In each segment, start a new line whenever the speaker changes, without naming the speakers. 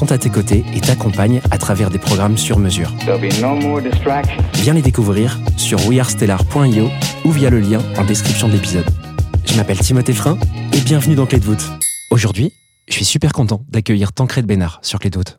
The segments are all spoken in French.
sont à tes côtés et t'accompagnent à travers des programmes sur mesure.
No.
Viens les découvrir sur wearestellar.io ou via le lien en description de l'épisode. Je m'appelle Timothée Frein et bienvenue dans Clé de voûte. Aujourd'hui, je suis super content d'accueillir Tancred Bénard sur Clé de voûte.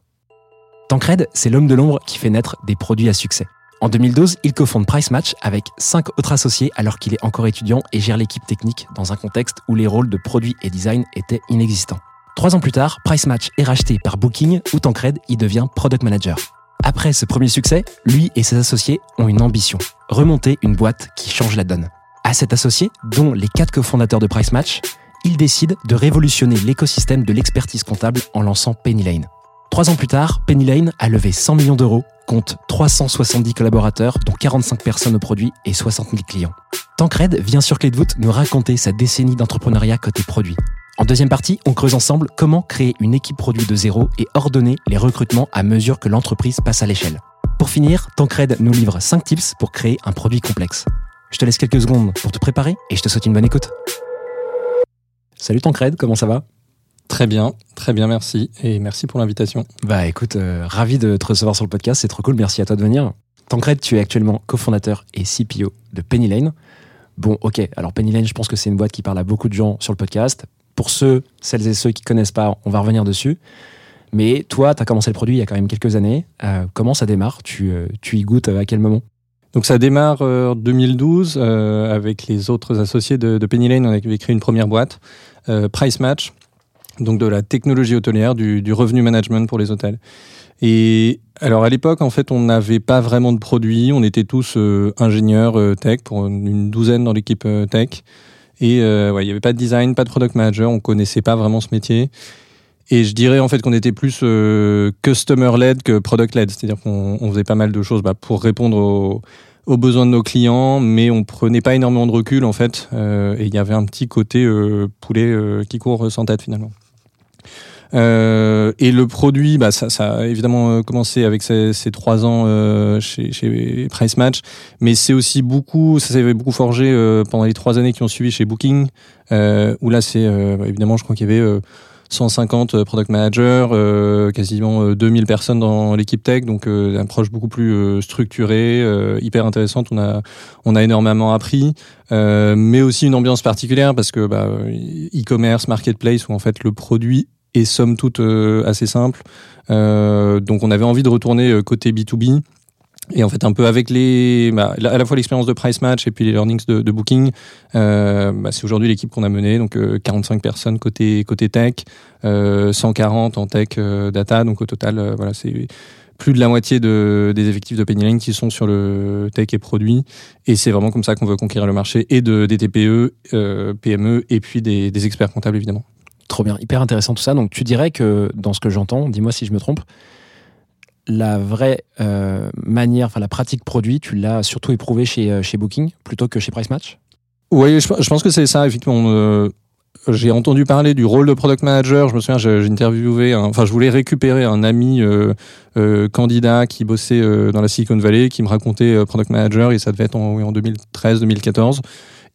Tancred, c'est l'homme de l'ombre qui fait naître des produits à succès. En 2012, il cofonde Price Match avec cinq autres associés alors qu'il est encore étudiant et gère l'équipe technique dans un contexte où les rôles de produit et design étaient inexistants. Trois ans plus tard, Price Match est racheté par Booking où Tancred y devient product manager. Après ce premier succès, lui et ses associés ont une ambition remonter une boîte qui change la donne. À cet associé, dont les quatre cofondateurs de Price Match, il décide de révolutionner l'écosystème de l'expertise comptable en lançant Penny Lane. Trois ans plus tard, Penny Lane a levé 100 millions d'euros, compte 370 collaborateurs, dont 45 personnes au produit et 60 000 clients. Tancred vient sur Clé de voûte nous raconter sa décennie d'entrepreneuriat côté produit. En deuxième partie, on creuse ensemble comment créer une équipe produit de zéro et ordonner les recrutements à mesure que l'entreprise passe à l'échelle. Pour finir, Tancred nous livre 5 tips pour créer un produit complexe. Je te laisse quelques secondes pour te préparer et je te souhaite une bonne écoute. Salut Tancred, comment ça va?
Très bien, très bien, merci. Et merci pour l'invitation.
Bah écoute, euh, ravi de te recevoir sur le podcast, c'est trop cool, merci à toi de venir. Tancred, tu es actuellement cofondateur et CPO de Penny Lane. Bon, ok, alors Penny Lane, je pense que c'est une boîte qui parle à beaucoup de gens sur le podcast. Pour ceux, celles et ceux qui connaissent pas, on va revenir dessus. Mais toi, tu as commencé le produit il y a quand même quelques années. Euh, comment ça démarre? Tu, euh, tu y goûtes à quel moment?
Donc ça démarre euh, en 2012 euh, avec les autres associés de, Penny Lane. On avait créé une première boîte, Price Match, donc de la technologie hôtelière, du, du revenu management pour les hôtels. Et alors à l'époque, en fait, on n'avait pas vraiment de produit. On était tous ingénieurs tech, pour une, douzaine dans l'équipe tech. Et euh, ouais, il n'y avait pas de design, pas de product manager. On connaissait pas vraiment ce métier. Et je dirais en fait qu'on était plus euh, customer-led que product-led. C'est-à-dire qu'on on faisait pas mal de choses bah, pour répondre aux, besoins de nos clients, mais on prenait pas énormément de recul en fait. Euh, et il y avait un petit côté poulet qui court sans tête finalement. Euh, et le produit, bah, ça, ça a évidemment euh, commencé avec ces, ces trois ans euh, chez, chez Price Match, mais c'est aussi beaucoup, ça s'est beaucoup forgé euh, pendant les trois années qui ont suivi chez Booking, euh, où là c'est euh, évidemment, je crois qu'il y avait euh, 150 product managers, quasiment euh, 2000 personnes dans l'équipe tech, donc une approche beaucoup plus structurée, hyper intéressante. On a on a énormément appris, mais aussi une ambiance particulière parce que bah, e-commerce, marketplace, où en fait le produit est somme toute euh, assez simple. Euh, donc on avait envie de retourner euh, côté B2B. Et en fait, un peu avec les, bah, à la fois l'expérience de Price Match et puis les learnings de, Booking, bah, c'est aujourd'hui l'équipe qu'on a menée, donc euh, 45 personnes côté côté tech, euh, 140 en tech data, donc au total, voilà, c'est plus de la moitié de, des effectifs de Penny Lane qui sont sur le tech et produit, et c'est vraiment comme ça qu'on veut conquérir le marché et de des TPE, PME et puis des experts comptables évidemment.
Trop bien, hyper intéressant tout ça. Donc tu dirais que dans ce que j'entends, dis-moi si je me trompe, la vraie euh, manière, enfin la pratique produit, tu l'as surtout éprouvé chez, euh, chez Booking plutôt que chez Price Match?
Oui, je, pense que c'est ça, effectivement. Euh, j'ai entendu parler du rôle de product manager. Je me souviens, j'ai interviewé, enfin, je voulais récupérer un ami candidat qui bossait dans la Silicon Valley, qui me racontait product manager, et ça devait être en, en 2013-2014.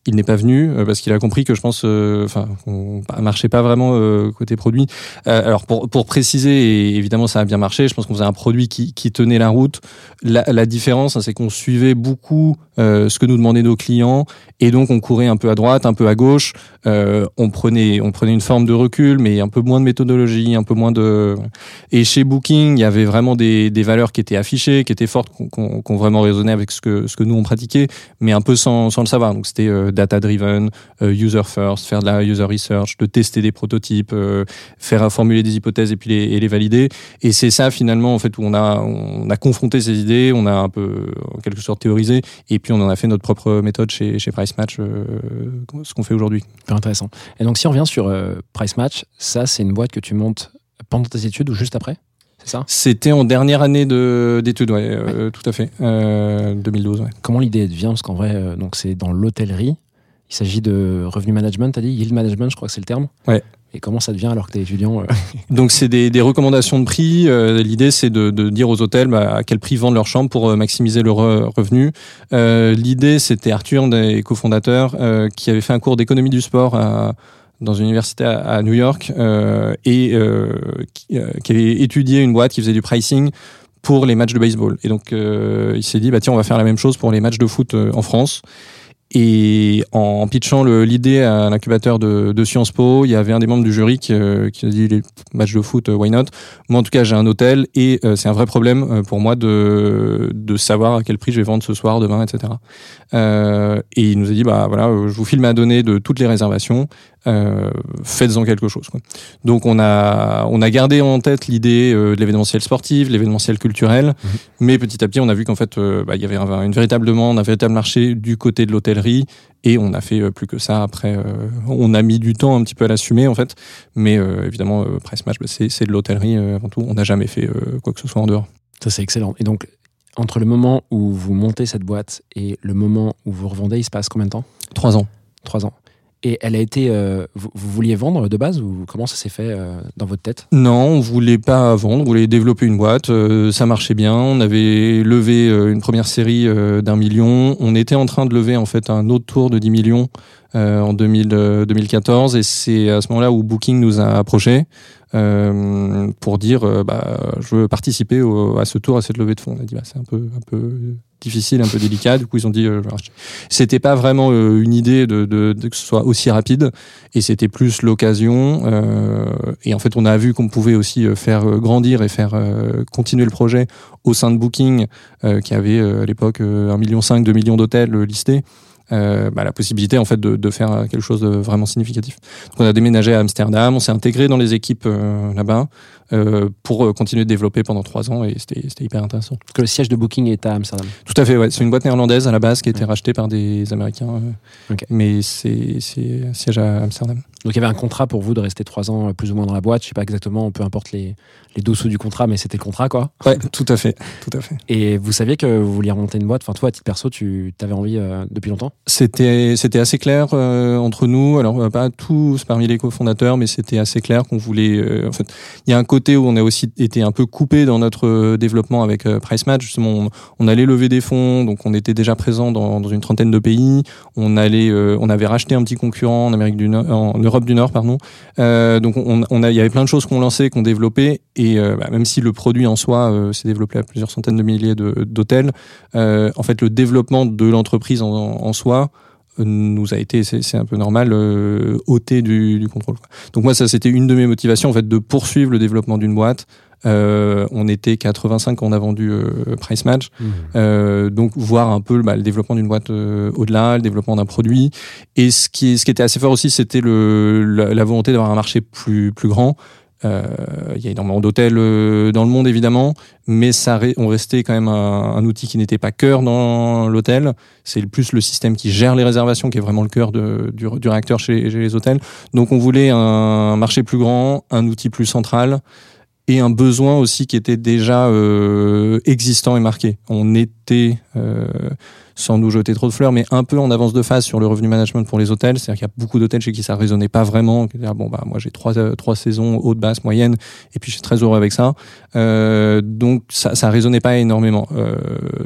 Il n'est pas venu euh, parce qu'il a compris que je pense, euh, enfin, on marchait pas vraiment euh, côté produit. Euh, alors pour, pour préciser, et évidemment ça a bien marché. Je pense qu'on faisait un produit qui, qui tenait la route. La, différence, hein, c'est qu'on suivait beaucoup euh, ce que nous demandaient nos clients et donc on courait un peu à droite, un peu à gauche. Euh, on prenait, on prenait une forme de recul, mais un peu moins de méthodologie, un peu moins de. Et chez Booking, il y avait vraiment des, des valeurs qui étaient affichées, qui étaient fortes, qu'on qu'on- qu'on vraiment résonné avec ce que ce que nous on pratiquait, mais un peu sans, sans le savoir. Donc c'était euh, data driven, euh, user first, faire de la user research, de tester des prototypes, euh, faire formuler des hypothèses et puis les, et les valider. Et c'est ça finalement en fait où on a on a confronté ces idées, on a un peu en quelque sorte théorisé, et puis on en a fait notre propre méthode chez chez Price Match, euh, ce qu'on fait aujourd'hui.
Hyper intéressant. Et donc, si on revient sur Price Match, ça, c'est une boîte que tu montes pendant tes études ou juste après?
C'était en dernière année de d'études, ouais, euh, tout à fait, euh, 2012. Ouais.
Comment l'idée vient? Parce qu'en vrai, euh, donc c'est dans l'hôtellerie. Il s'agit de revenu management, t'as dit Yield management, je crois que c'est le terme.
Ouais.
Et comment ça devient alors que t'es étudiant euh,
Donc c'est des, des recommandations de prix. Euh, L'idée c'est de, de dire aux hôtels bah, à quel prix vendent leur chambre pour euh, maximiser leur euh, revenu. Euh, L'idée c'était Arthur, un des cofondateurs, euh, qui avait fait un cours d'économie du sport à, dans une université à, New York euh, et euh, qui, euh, qui avait étudié une boîte qui faisait du pricing pour les matchs de baseball. Et donc il s'est dit bah tiens on va faire la même chose pour les matchs de foot en France. Et en pitchant l'idée à l'incubateur de, de Sciences Po, il y avait un des membres du jury qui, euh, qui a dit les matchs de foot, euh, why not? Moi, en tout cas, j'ai un hôtel et euh, c'est un vrai problème pour moi de, de savoir à quel prix je vais vendre ce soir, demain, etc. Et il nous a dit, bah voilà, je vous file ma donnée de toutes les réservations, euh, faites-en quelque chose. Quoi. Donc on a, on a gardé en tête l'idée euh, de l'événementiel sportif, l'événementiel culturel, mais petit à petit, on a vu qu'en fait, euh, bah, il y avait un- une véritable demande, un véritable marché du côté de l'hôtellerie, et on a fait plus que ça. Après, on a mis du temps un petit peu à l'assumer en fait, mais évidemment, Price Match, bah, c'est c'est de l'hôtellerie avant tout. On n'a jamais fait quoi que ce soit en dehors.
Ça, c'est excellent. Et donc, entre le moment où vous montez cette boîte et le moment où vous revendez, il se passe combien de temps?
Trois ans.
Trois ans. Et elle a été. euh, vous, vouliez vendre de base ou comment ça s'est fait euh, dans votre tête?
Non, on voulait pas vendre, on voulait développer une boîte. euh, ça marchait bien. On avait levé euh, une première série euh, d'un million. On était en train de lever en fait un autre tour de 10 millions en 2000, euh, 2014, et c'est à ce moment-là où Booking nous a approchés pour dire bah, je veux participer au- à ce tour, à cette levée de fonds. On a dit bah, c'est un peu, un peu difficile, un peu délicat. Du coup, ils ont dit euh. C'était pas vraiment euh, une idée de, de, que ce soit aussi rapide et c'était plus l'occasion. euh, et en fait, on a vu qu'on pouvait aussi faire grandir et faire continuer le projet au sein de Booking, qui avait à l'époque euh, 1,5 million, 2 millions d'hôtels listés. Euh, bah, la possibilité en fait de, de faire quelque chose de vraiment significatif. Donc on a déménagé à Amsterdam, on s'est intégré dans les équipes euh, là-bas euh, pour euh, continuer de développer pendant trois ans et c'était c'était hyper intéressant.
Parce que le siège de Booking est à Amsterdam.
Tout à fait, ouais. C'est une boîte néerlandaise à la base qui a été rachetée par des Américains, euh,
Ok.
mais c'est c'est un siège à Amsterdam.
Donc il y avait un contrat pour vous de rester trois ans euh, plus ou moins dans la boîte. Je sais pas exactement, peu importe les, les dessous du contrat, mais c'était le contrat quoi.
Ouais, tout à fait, tout à fait.
Et vous saviez que vous vouliez remonter une boîte? Enfin, toi, à titre perso, tu avais envie euh, depuis longtemps?
C'était c'était assez clair euh, entre nous. Alors pas tous parmi les cofondateurs, mais c'était assez clair qu'on voulait. euh, en fait, il y a un côté où on a aussi été un peu coupé dans notre développement avec Price Match. Justement, on, on allait lever des fonds, donc on était déjà présent dans, dans une trentaine de pays. On allait, on avait racheté un petit concurrent en Amérique du Nord, en Europe du Nord, pardon. Euh, donc on, a, il y avait plein de choses qu'on lançait, qu'on développait, et euh, bah, même si le produit en soi euh, s'est développé à plusieurs centaines de milliers d'hôtels, en fait le développement de l'entreprise en, soi nous a été, c'est un peu normal, ôté du, contrôle. Donc moi, ça, c'était une de mes motivations, en fait, de poursuivre le développement d'une boîte. Euh, on était 85 quand on a vendu euh, Price Match. Euh, donc voir un peu bah, le développement d'une boîte euh, au-delà, le développement d'un produit. Et ce qui, ce qui était assez fort aussi, c'était le, la, la volonté d'avoir un marché plus, plus grand. Il y a énormément d'hôtels dans le monde évidemment, mais ça, on restait quand même un, un outil qui n'était pas cœur dans l'hôtel. C'est plus le système qui gère les réservations qui est vraiment le cœur de- du, du réacteur chez, chez les hôtels. Donc on voulait un marché plus grand, un outil plus central et un besoin aussi qui était déjà euh, existant et marqué. On était, euh, sans nous jeter trop de fleurs, mais un peu en avance de phase sur le revenu management pour les hôtels. C'est-à-dire qu'il y a beaucoup d'hôtels chez qui ça résonnait pas vraiment. Ah, bon, bah, moi j'ai trois, euh, trois saisons haute, basse, moyenne, et puis je suis très heureux avec ça. Donc ça, ça résonnait pas énormément.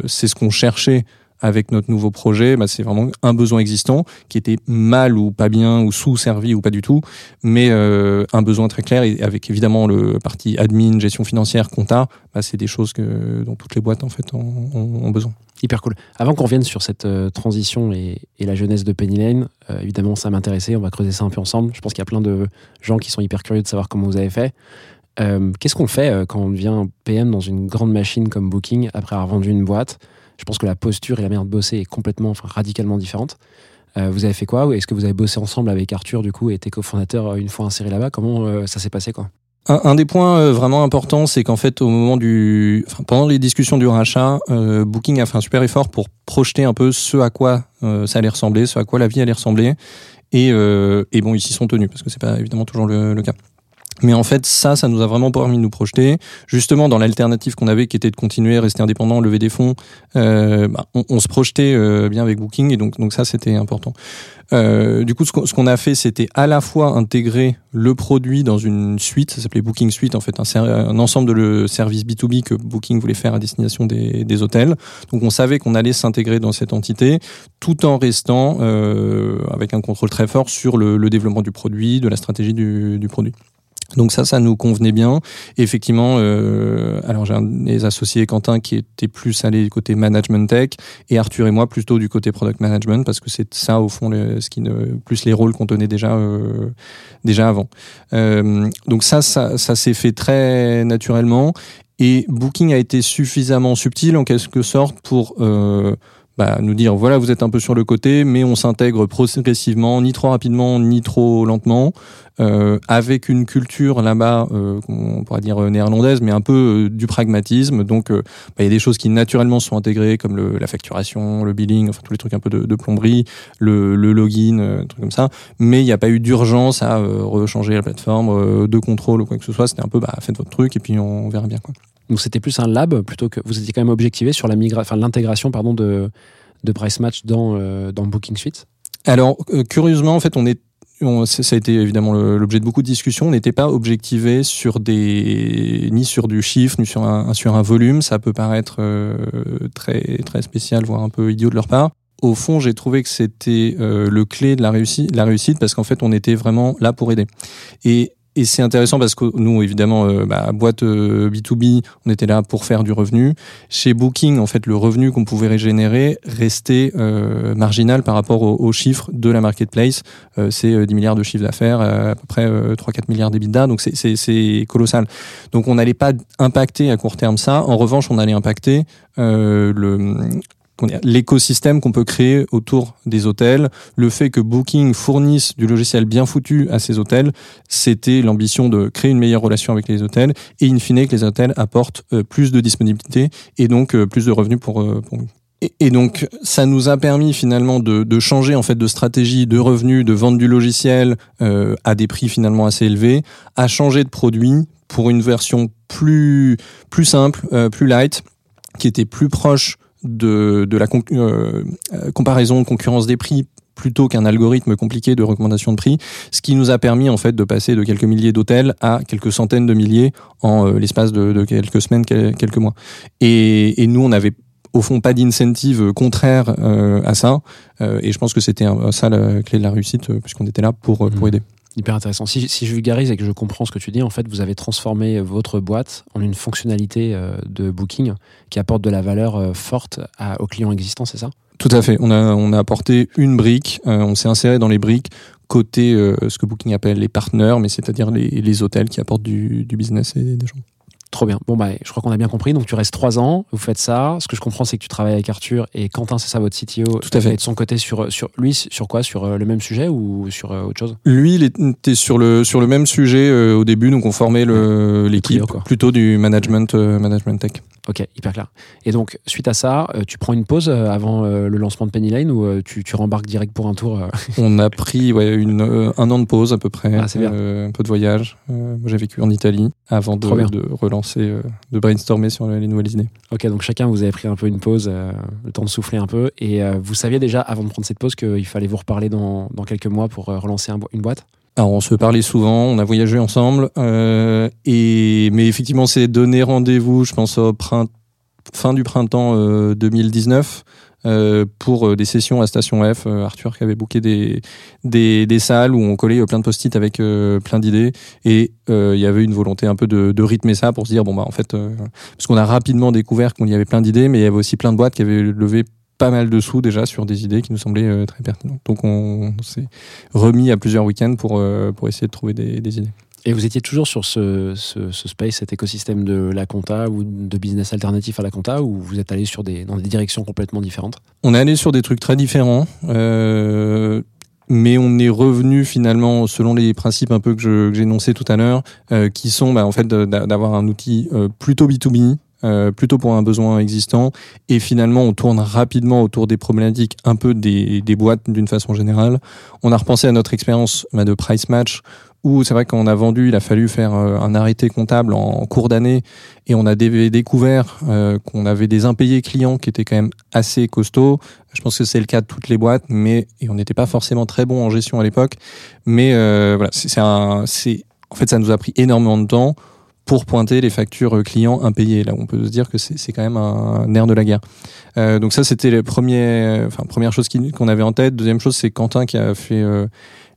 C'est ce qu'on cherchait avec notre nouveau projet, bah, c'est vraiment un besoin existant qui était mal ou pas bien ou sous-servi ou pas du tout, mais euh, un besoin très clair et avec évidemment le parti admin, gestion financière, compta, bah, c'est des choses que dont toutes les boîtes en fait ont, besoin.
Hyper cool. Avant qu'on revienne sur cette euh, transition et, la jeunesse de Penny Lane, euh, évidemment, ça m'intéressait. On va creuser ça un peu ensemble. Je pense qu'il y a plein de gens qui sont hyper curieux de savoir comment vous avez fait. Qu'est-ce qu'on fait quand on devient PM dans une grande machine comme Booking après avoir vendu une boîte? Je pense que la posture et la manière de bosser est complètement, radicalement différente. Euh, vous avez fait quoi Est-ce que vous avez bossé ensemble avec Arthur, du coup, et tes cofondateurs euh, une fois insérés là-bas? Comment euh, ça s'est passé, quoi?
Un, des points vraiment importants, c'est qu'en fait, au moment du, pendant les discussions du rachat, Booking a fait un super effort pour projeter un peu ce à quoi ça allait ressembler, ce à quoi la vie allait ressembler. Et, bon, ils s'y sont tenus parce que c'est pas évidemment toujours le cas. Mais en fait, ça, ça nous a vraiment permis de nous projeter. Justement, dans l'alternative qu'on avait, qui était de continuer, rester indépendant, lever des fonds, euh, bah, on, se projetait euh, bien avec Booking, et donc, donc ça, c'était important. Euh, du coup, ce qu'on a fait, c'était à la fois intégrer le produit dans une suite, ça s'appelait Booking Suite, en fait, un, un ensemble de le service B2B que Booking voulait faire à destination des, des hôtels. Donc, on savait qu'on allait s'intégrer dans cette entité, tout en restant euh, avec un contrôle très fort sur le, le développement du produit, de la stratégie du, du produit. Donc ça, ça nous convenait bien. Effectivement, euh, alors j'ai un des associés, Quentin, qui était plus allé du côté management tech, et Arthur et moi plutôt du côté product management, parce que c'est ça au fond ce qui ne, plus les rôles qu'on tenait déjà euh, déjà avant. Euh, donc ça, ça, ça s'est fait très naturellement. Et Booking a été suffisamment subtil en quelque sorte pour euh, bah, nous dire voilà vous êtes un peu sur le côté, mais on s'intègre progressivement, ni trop rapidement ni trop lentement, euh, avec une culture là-bas, euh, on pourrait dire euh, néerlandaise, mais un peu euh, du pragmatisme. Donc euh, bah, il y a des choses qui naturellement sont intégrées comme le, la facturation, le billing, enfin tous les trucs un peu de, de plomberie, le, le login, trucs comme ça. Mais il n'y a pas eu d'urgence à rechanger la plateforme, de contrôle ou quoi que ce soit. C'était un peu bah, faites votre truc et puis on verra bien quoi.
Donc c'était plus un lab plutôt que vous étiez quand même objectivé sur l'intégration pardon de de Price Match dans euh, dans Booking Suite?
Alors, euh, curieusement, en fait, on est ça a été évidemment l'objet de beaucoup de discussions. On n'était pas objectivé sur des ni sur du chiffre ni sur un sur un volume. Ça peut paraître euh, très très spécial, voire un peu idiot de leur part. Au fond, j'ai trouvé que c'était euh, le clé de la réussite, la réussite parce qu'en fait, on était vraiment là pour aider. Et et c'est intéressant parce que nous, évidemment, euh, bah, boîte euh, B2B, on était là pour faire du revenu. Chez Booking, en fait, le revenu qu'on pouvait régénérer restait euh, marginal par rapport aux, aux chiffres de la marketplace. Euh, c'est euh, 10 milliards de chiffre d'affaires, euh, à peu près euh, 3-4 milliards d'EBITDA, donc c'est- colossal. Donc on n'allait pas impacter à court terme ça. En revanche, on allait impacter euh, le l'écosystème qu'on peut créer autour des hôtels, le fait que Booking fournisse du logiciel bien foutu à ces hôtels, c'était l'ambition de créer une meilleure relation avec les hôtels et in fine que les hôtels apportent euh, plus de disponibilité et donc euh, plus de revenus pour, euh, nous. Et, donc, ça nous a permis finalement de, changer en fait de stratégie, de revenus, de vente du logiciel à des prix finalement assez élevés, à changer de produit pour une version plus plus simple, plus light, qui était plus proche de, de la con- euh, euh, comparaison, concurrence des prix plutôt qu'un algorithme compliqué de recommandation de prix, ce qui nous a permis en fait de passer de quelques milliers d'hôtels à quelques centaines de milliers en euh, l'espace de, de quelques semaines, quel- quelques mois. Et, et nous, on n'avait au fond pas d'incentive contraire euh, à ça, et je pense que c'était ça la clé de la réussite, puisqu'on était là pour, pour
Mhm.
aider.
Hyper intéressant. Si, si je vulgarise et que je comprends ce que tu dis, en fait, vous avez transformé votre boîte en une fonctionnalité euh, de booking qui apporte de la valeur euh, forte aux clients existants, c'est ça?
Tout à fait. On a, on a apporté une brique, euh, on s'est inséré dans les briques côté ce que Booking appelle les partenaires, mais c'est-à-dire les, les hôtels qui apportent du, du business et des gens.
Trop bien. Bon, bah, je crois qu'on a bien compris. Donc, tu restes trois ans, vous faites ça. Ce que je comprends, c'est que tu travailles avec Arthur et Quentin, c'est ça votre CTO.
Tout à fait.
Et de son côté, sur, sur lui, sur quoi? Sur euh, le même sujet ou sur euh, autre chose?
Lui, il était sur le, sur le même sujet euh, au début, donc on formait le- l'équipe plutôt du management, euh, management tech.
Ok, hyper clair. Et donc, suite à ça, euh, tu prends une pause euh, avant euh, le lancement de Penny Lane ou tu, tu rembarques direct pour un tour
On a pris ouais, une, euh, un an de pause à peu près,
Ah,
euh, un peu de voyage. Euh, moi, j'ai vécu en Italie avant de, relancer, de brainstormer sur les nouvelles idées.
Ok, donc chacun, vous avez pris un peu une pause, le temps de souffler un peu. Et vous saviez déjà, avant de prendre cette pause, qu'il fallait vous reparler dans, dans quelques mois pour relancer un une boîte?
Alors on se parlait souvent, on a voyagé ensemble, euh, et mais effectivement c'est donner rendez-vous, je pense au fin du printemps 2019 euh, pour euh, des sessions à Station F. Arthur qui avait booké des, salles où on collait plein de post-it avec plein d'idées et il y avait une volonté un peu de, de rythmer ça pour se dire bon bah en fait parce qu'on a rapidement découvert qu'il y avait plein d'idées mais il y avait aussi plein de boîtes qui avaient levé pas mal de sous déjà sur des idées qui nous semblaient très pertinentes. Donc on, s'est remis à plusieurs week-ends pour, pour essayer de trouver des, des idées.
Et vous étiez toujours sur ce, ce, ce, space, cet écosystème de la compta ou de business alternatif à la compta, ou vous êtes allé sur des, dans des directions complètement différentes?
On est allé sur des trucs très différents. Euh, mais on est revenu finalement selon les principes un peu que j'ai énoncés tout à l'heure, euh, qui sont bah, en fait d'avoir un outil euh, plutôt B2B, euh, plutôt pour un besoin existant. Et finalement, on tourne rapidement autour des problématiques un peu des, des boîtes d'une façon générale. On a repensé à notre expérience bah, de price match où c'est vrai qu'on a vendu, il a fallu faire euh, un arrêté comptable en cours d'année et on a découvert euh, qu'on avait des impayés clients qui étaient quand même assez costauds. Je pense que c'est le cas de toutes les boîtes, mais et on n'était pas forcément très bon en gestion à l'époque. Mais euh, voilà, c'est en fait ça nous a pris énormément de temps pour pointer les factures clients impayées. Là, on peut se dire que c'est quand même un, nerf de la guerre. Euh, donc ça, c'était les premiers, enfin première chose qu'on avait en tête. Deuxième chose, c'est Quentin qui a fait euh,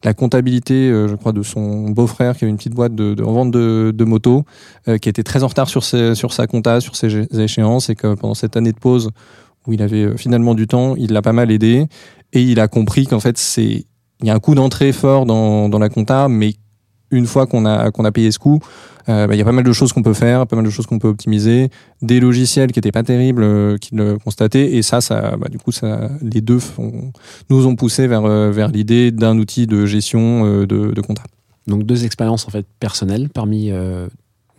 la comptabilité, euh, je crois, de son beau-frère qui avait une petite boîte de, de vente de, motos, euh, qui était très en retard sur, sa compta, sur ses échéances, et que pendant cette année de pause où il avait euh, finalement du temps, il l'a pas mal aidé, et il a compris qu'en fait, il y a un coût d'entrée fort dans, dans la compta, mais une fois qu'on a, qu'on a payé ce coût, euh, bah, il y a pas mal de choses qu'on peut faire, pas mal de choses qu'on peut optimiser, des logiciels qui étaient pas terribles, euh, qui le constataient, et ça, ça, bah, du coup, ça, les deux nous ont poussé vers, euh, vers l'idée d'un outil de gestion euh, de, de compta.
Donc deux expériences en fait personnelles parmi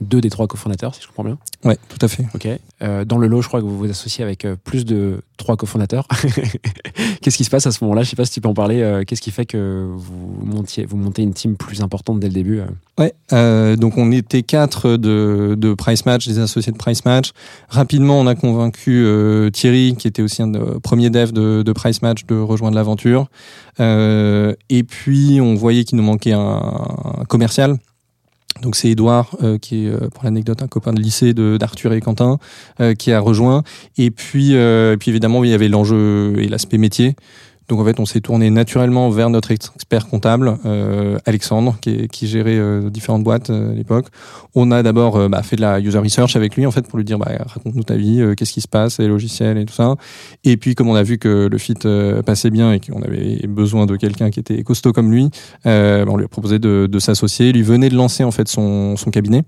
deux des trois cofondateurs, si je comprends bien.
Ouais, tout à fait.
Ok. Euh, dans le lot, je crois que vous vous associez avec euh, plus de trois cofondateurs. Qu'est-ce qui se passe à ce moment-là? Je sais pas si tu peux en parler. Euh, Qu'est-ce qui fait que vous montiez, vous montez une team plus importante dès le début
Ouais. Euh, donc on était quatre de, de Price Match, des associés de Price Match. Rapidement, on a convaincu euh, Thierry, qui était aussi un des premiers devs de, de Price Match, de rejoindre l'aventure. et puis on voyait qu'il nous manquait un, un commercial. Donc c'est Edouard euh, qui est euh, pour l'anecdote un copain de lycée de d'Arthur et Quentin euh, qui a rejoint. Et puis et puis évidemment il y avait l'enjeu et l'aspect métier donc en fait, on s'est tourné naturellement vers notre expert comptable, euh, Alexandre, qui, gérait euh, différentes boîtes euh, à l'époque. On a d'abord bah, fait de la user research avec lui, en fait, pour lui dire bah, raconte-nous ta vie, qu'est-ce qui se passe, les logiciels et tout ça. Et puis, comme on a vu que le fit passait bien et qu'on avait besoin de quelqu'un qui était costaud comme lui, bah, on lui a proposé de, s'associer. Il venait de lancer en fait son cabinet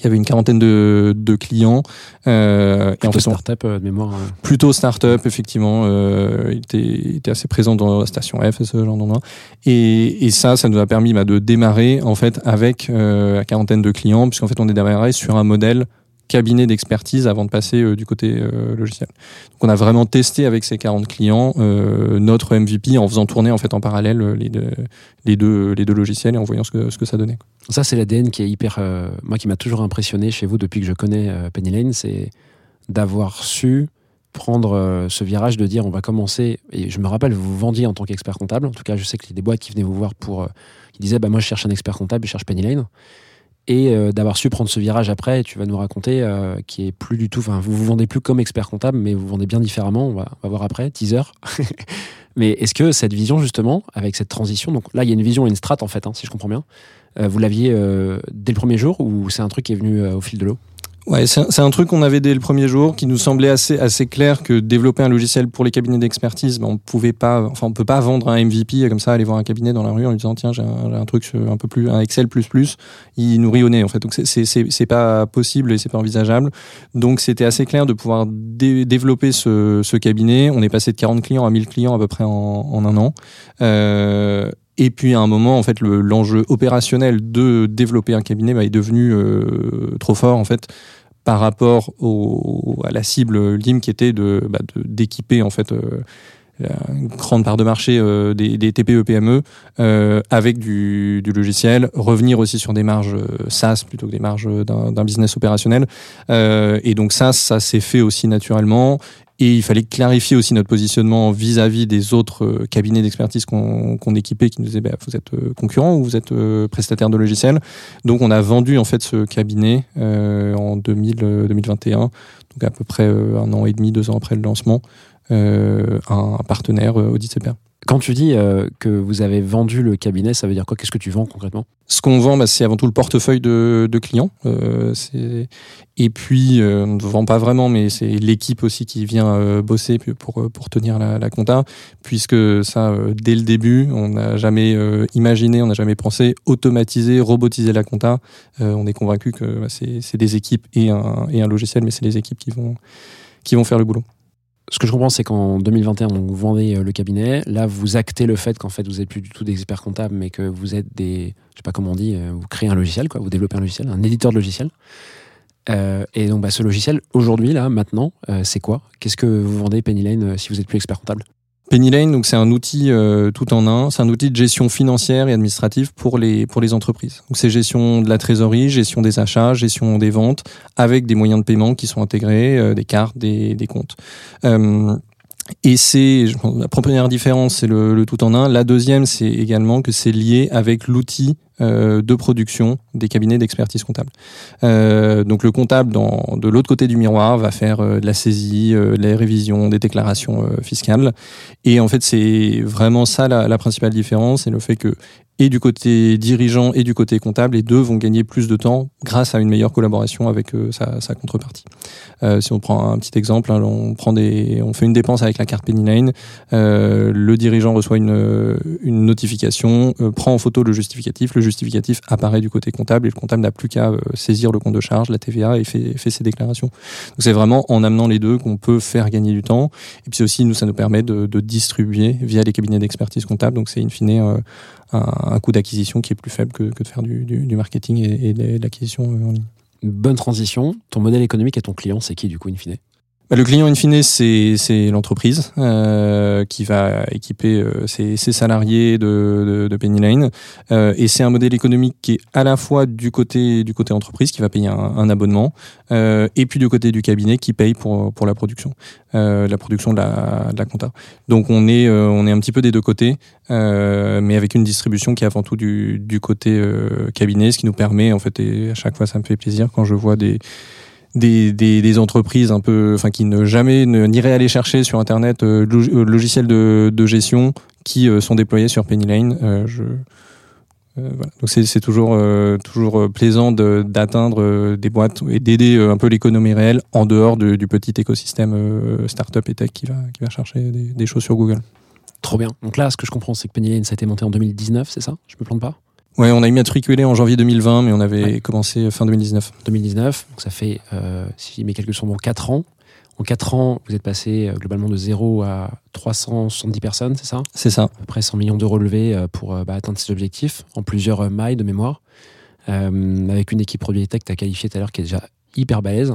qui avait une quarantaine de, de clients.
Euh, plutôt et en fait, start-up euh, de mémoire. Hein.
Plutôt start-up, effectivement. Euh, il, était, il, était, assez présent dans la station F et ce genre d'endroit. Et, et ça, ça nous a permis bah, de démarrer en fait avec euh, la quarantaine de clients, puisqu'en fait on est démarré sur un modèle cabinet d'expertise avant de passer euh, du côté euh, logiciel. Donc on a vraiment testé avec ces 40 clients euh, notre MVP en faisant tourner en fait en parallèle les deux, les deux, les logiciels et en voyant ce que, ce que ça donnait.
Ça c'est l'ADN qui est hyper, moi qui m'a toujours impressionné chez vous depuis que je connais Penny Lane, c'est d'avoir su prendre ce virage de dire on va commencer et je me rappelle vous vendiez en tant qu'expert comptable en tout cas je sais qu'il y a des boîtes qui venaient vous voir pour qui disaient bah moi je cherche un expert comptable je cherche Penny Lane et euh, d'avoir su prendre ce virage après, tu vas nous raconter, euh, qui est plus du tout, enfin, vous vous vendez plus comme expert comptable, mais vous vendez bien différemment, on va, voir après, teaser. mais est-ce que cette vision, justement, avec cette transition, donc là, il y a une vision et une strat, en fait, hein, si je comprends bien, euh, vous l'aviez dès le premier jour ou c'est un truc qui est venu au fil de l'eau?
Ouais, c'est un truc qu'on avait dès le premier jour, qui nous semblait assez assez clair que développer un logiciel pour les cabinets d'expertise, ben on pouvait pas, enfin on peut pas vendre un MVP comme ça, aller voir un cabinet dans la rue en lui disant tiens j'ai un, truc un peu plus un Excel plus plus, il au nez en fait. Donc c'est c'est pas possible et c'est pas envisageable. Donc c'était assez clair de pouvoir dé développer ce, ce cabinet. On est passé de 40 clients à 1000 clients à peu près en, en un an. Euh, et puis à un moment, en fait, l'enjeu opérationnel de développer un cabinet bah, est devenu euh, trop fort en fait par rapport à la cible LIM qui était de bah, d'équiper en fait euh, une grande part de marché euh, des, des TPE PME euh, avec du, logiciel, revenir aussi sur des marges euh, SaaS plutôt que des marges d'un business opérationnel. Euh, et donc ça, ça s'est fait aussi naturellement. Et il fallait clarifier aussi notre positionnement vis-à-vis des autres euh, cabinets d'expertise qu'on équipait, qui nous disaient bah, vous êtes euh, concurrent ou vous êtes euh, prestataire de logiciels. Donc on a vendu en fait ce cabinet euh, en 2000, euh, 2021, donc à peu près un an et demi, deux ans après le lancement, euh, un partenaire Audit CPA.
Quand tu dis euh, que vous avez vendu le cabinet, ça veut dire quoi? Qu'est-ce que tu vends concrètement?
Ce qu'on vend, bah, c'est avant tout le portefeuille de, clients. Euh, et puis, euh, on ne vend pas vraiment, mais c'est l'équipe aussi qui vient bosser pour, pour tenir la, compta, puisque ça, dès le début, on n'a jamais imaginé, on n'a jamais pensé automatiser, robotiser la compta. On est convaincu que bah, c'est des équipes et un, et un logiciel, mais c'est les équipes qui vont, qui vont faire le boulot.
Ce que je comprends, c'est qu'en 2021, donc, vous vendez le cabinet. Là, vous actez le fait qu'en fait, vous n'êtes plus du tout des experts comptables, mais que vous êtes des, je sais pas comment on dit, euh, vous créez un logiciel, quoi. Vous développez un logiciel, un éditeur de logiciel. Euh, et donc, bah, ce logiciel, aujourd'hui, là, maintenant, euh, c'est quoi? Qu'est-ce que vous vendez Penny Lane si vous êtes plus expert comptable?
Penny Lane, donc c'est un outil euh, tout en un, c'est un outil de gestion financière et administrative pour les pour les entreprises. Donc c'est gestion de la trésorerie, gestion des achats, gestion des ventes, avec des moyens de paiement qui sont intégrés, euh, des cartes, des, des comptes. Euh, et c'est la première différence, c'est le, le tout en un. La deuxième, c'est également que c'est lié avec l'outil de production des cabinets d'expertise comptable. Euh, donc le comptable, dans, de l'autre côté du miroir, va faire euh, de la saisie, euh, les révisions, des déclarations euh, fiscales. Et en fait, c'est vraiment ça la, la principale différence, c'est le fait que et du côté dirigeant et du côté comptable, les deux vont gagner plus de temps grâce à une meilleure collaboration avec euh, sa, contrepartie. Euh, si on prend un petit exemple, hein, on prend des, on fait une dépense avec la carte Penny Lane, euh, le dirigeant reçoit une, une notification, euh, prend en photo le justificatif, le justificatif apparaît du côté comptable et le comptable n'a plus qu'à euh, saisir le compte de charge, la TVA et fait, ses déclarations. Donc c'est vraiment en amenant les deux qu'on peut faire gagner du temps. Et puis aussi, nous, ça nous permet de, distribuer via les cabinets d'expertise comptable. Donc c'est in fine euh, un, coût d'acquisition qui est plus faible que, de faire du, marketing et, et de l'acquisition euh, en ligne.
Bonne transition. Ton modèle économique et ton client, c'est qui du coup, in fine?
Le client in fine, c'est l'entreprise euh, qui va équiper euh, ses, ses salariés de, de, de Penny Lane. Euh, et c'est un modèle économique qui est à la fois du côté du côté entreprise qui va payer un, un abonnement, euh, et puis du côté du cabinet qui paye pour pour la production, euh, la production de la, de la compta. Donc on est euh, on est un petit peu des deux côtés, mais avec une distribution qui est avant tout du, du côté cabinet, ce qui nous permet en fait et à chaque fois ça me fait plaisir quand je vois des des, des, entreprises un peu, enfin qui ne jamais n'iraient aller chercher sur internet euh, euh, logiciels de, de gestion qui euh, sont déployés sur Penny Lane. Euh, je. Donc c'est toujours toujours plaisant d'atteindre des boîtes et d'aider un peu l'économie réelle en dehors de- du petit écosystème startup et tech qui va qui va chercher des, des choses sur Google.
Trop bien. Donc là, ce que je comprends, c'est que Penny Lane, ça a été monté en 2019, c'est ça? Je me plante pas?
Ouais, on a immatriculé en janvier 2020, mais on avait
Ouais.
commencé fin 2019.
2019, donc ça fait, euh, si mes calculs sont bons, 4 ans. En 4 ans, vous êtes passé euh, globalement de 0 à 370 personnes, c'est ça?
C'est ça.
peu près 100 millions d'euros levés euh, pour euh, bah, atteindre ces objectifs en plusieurs euh, mailles de mémoire. Euh, avec une équipe produit tech que tu as qualifiée tout à l'heure qui est déjà hyper balèze.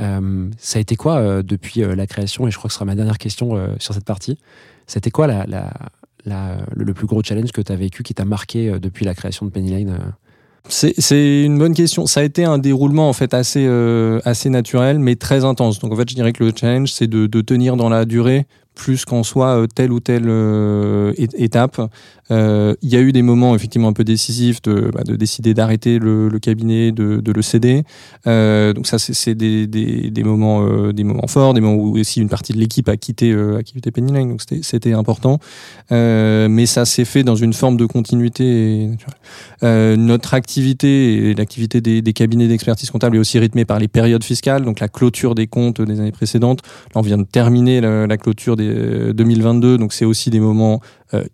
Euh, ça a été quoi euh, depuis euh, la création? Et je crois que ce sera ma dernière question euh, sur cette partie. C'était quoi la, la, le, plus gros challenge que tu as vécu qui t'a marqué euh, depuis la création de Penny Lane euh
C'est une bonne question. Ça a été un déroulement en fait assez euh, assez naturel, mais très intense. Donc en fait, je dirais que le challenge, c'est de, de tenir dans la durée plus qu'en soit telle ou telle étape. Euh, Il y a eu des moments effectivement un peu décisifs de, bah, de décider d'arrêter le, cabinet, de, le céder. Euh, donc ça, c'est- des, moments euh, des moments forts, des moments où aussi une partie de l'équipe a quitté a quitté Penny Lane. Donc c'était- important, mais ça s'est fait dans une forme de continuité naturelle. Notre activité et l'activité des, cabinets d'expertise comptable est aussi rythmée par les périodes fiscales, donc la clôture des comptes des années précédentes. Là, on vient de terminer la, la clôture des euh, 2022, donc c'est aussi des moments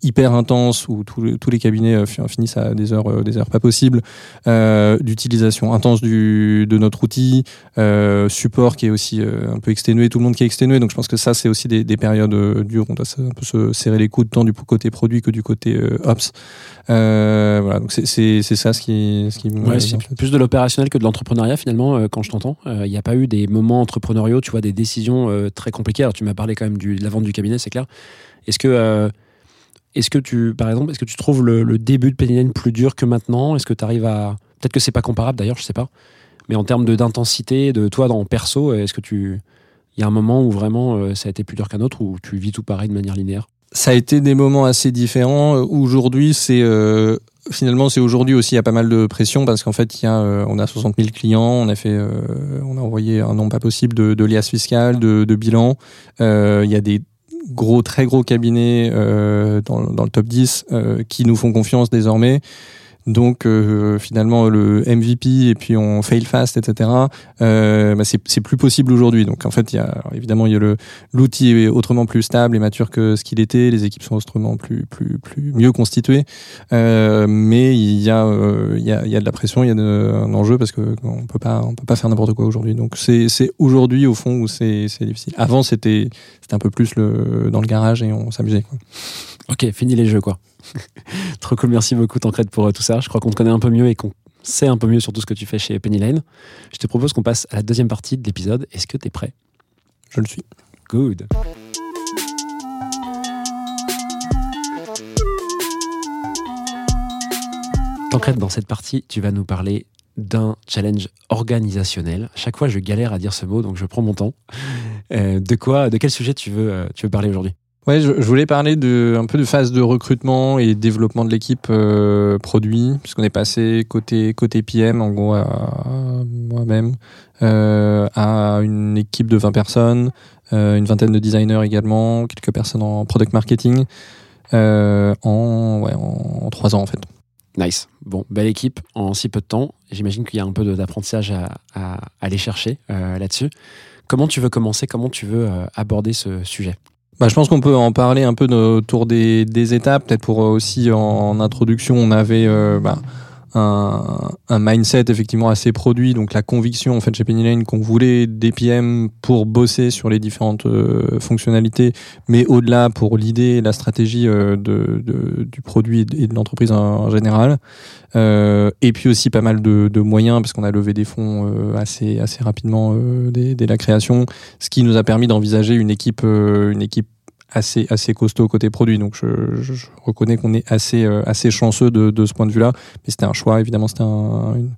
hyper intenses où tous les, tous les cabinets euh, fin- finissent à des heures, euh, des heures pas possibles, euh, d'utilisation intense du, de notre outil, euh, support qui est aussi euh, un peu exténué, tout le monde qui est exténué. Donc je pense que ça, c'est aussi des, des périodes euh, dures. On doit un peu se serrer les coudes tant du côté produit que du côté euh, ops. Euh, voilà, donc c'est- ça ce qui, ce qui me-
Ouais, c'est plus de l'opérationnel que de l'entrepreneuriat finalement euh, quand je t'entends. Il n'y a pas eu des moments entrepreneuriaux, tu vois, des décisions euh, très compliquées. Alors tu m'as parlé quand même du, de la vente du cabinet, c'est clair. Est-ce que, euh, est-ce que tu, par exemple, est-ce que tu trouves le, début de Penny Lane plus dur que maintenant? Est-ce que tu arrives à. Peut-être que c'est pas comparable d'ailleurs, je sais pas. Mais en termes d'intensité, de toi dans perso, est-ce que tu. Il y a un moment où vraiment euh, ça a été plus dur qu'un autre, ou tu vis tout pareil de manière linéaire?
Ça a été des moments assez différents. Aujourd'hui, c'est euh, finalement c'est aujourd'hui aussi il y a pas mal de pression parce qu'en fait il y a euh, on a 60 000 clients, on a fait on a envoyé un nombre pas possible de, de liasses fiscales, de, de bilans. Il y a des gros très gros cabinets euh, dans, dans le top 10 euh, qui nous font confiance désormais. Donc euh, finalement le MVP et puis on fail fast etc. Euh, bah, c'est plus possible aujourd'hui. Donc en fait il y a évidemment il y a le l'outil est autrement plus stable et mature que ce qu'il était. Les équipes sont autrement plus plus plus mieux constituées. Euh, mais il y a euh, il y a il y a de la pression, il y a de, un enjeu parce que on peut pas on peut pas faire n'importe quoi aujourd'hui. Donc c'est c'est aujourd'hui au fond où c'est c'est difficile. Avant c'était c'était un peu plus le dans le garage et on s'amusait.
Ok, fini les jeux, quoi. Trop cool, merci beaucoup, Tancred, pour euh, tout ça. Je crois qu'on te connaît un peu mieux et qu'on sait un peu mieux sur tout ce que tu fais chez Penny Lane. Je te propose qu'on passe à la deuxième partie de l'épisode. Est-ce que tu es prêt?
Je le suis.
Good. Tancred, dans cette partie, tu vas nous parler d'un challenge organisationnel. Chaque fois, je galère à dire ce mot, donc je prends mon temps. Euh, de quoi, de quel sujet tu veux, euh, tu veux parler aujourd'hui?
Ouais, je, voulais parler de un peu de phase de recrutement et développement de l'équipe euh, produit, puisqu'on est passé côté côté PM en gros moi-même euh, à une équipe de 20 personnes, euh, une vingtaine de designers également, quelques personnes en product marketing, en ouais trois ans en fait.
Nice. Bon, belle équipe en si peu de temps. J'imagine qu'il y a un peu d'apprentissage à, aller chercher là-dessus. Comment tu veux commencer? Comment tu veux aborder ce sujet?
Bah, je pense qu'on peut en parler un peu autour des, des étapes. Peut-être pour euh, aussi en, introduction, on avait euh, bah, un, un mindset effectivement assez produit, donc la conviction en fait chez Penny Lane qu'on voulait des PM pour bosser sur les différentes euh, fonctionnalités, mais au-delà pour l'idée, la stratégie du produit et de l'entreprise en, général. Euh, et puis aussi pas mal de, de moyens parce qu'on a levé des fonds assez assez rapidement dès, dès la création, ce qui nous a permis d'envisager une équipe une équipe assez assez costaud côté produit. Donc je, je, je reconnais qu'on est assez euh, assez chanceux de, de ce point de vue-là. Mais c'était un choix, évidemment, c'était un, une,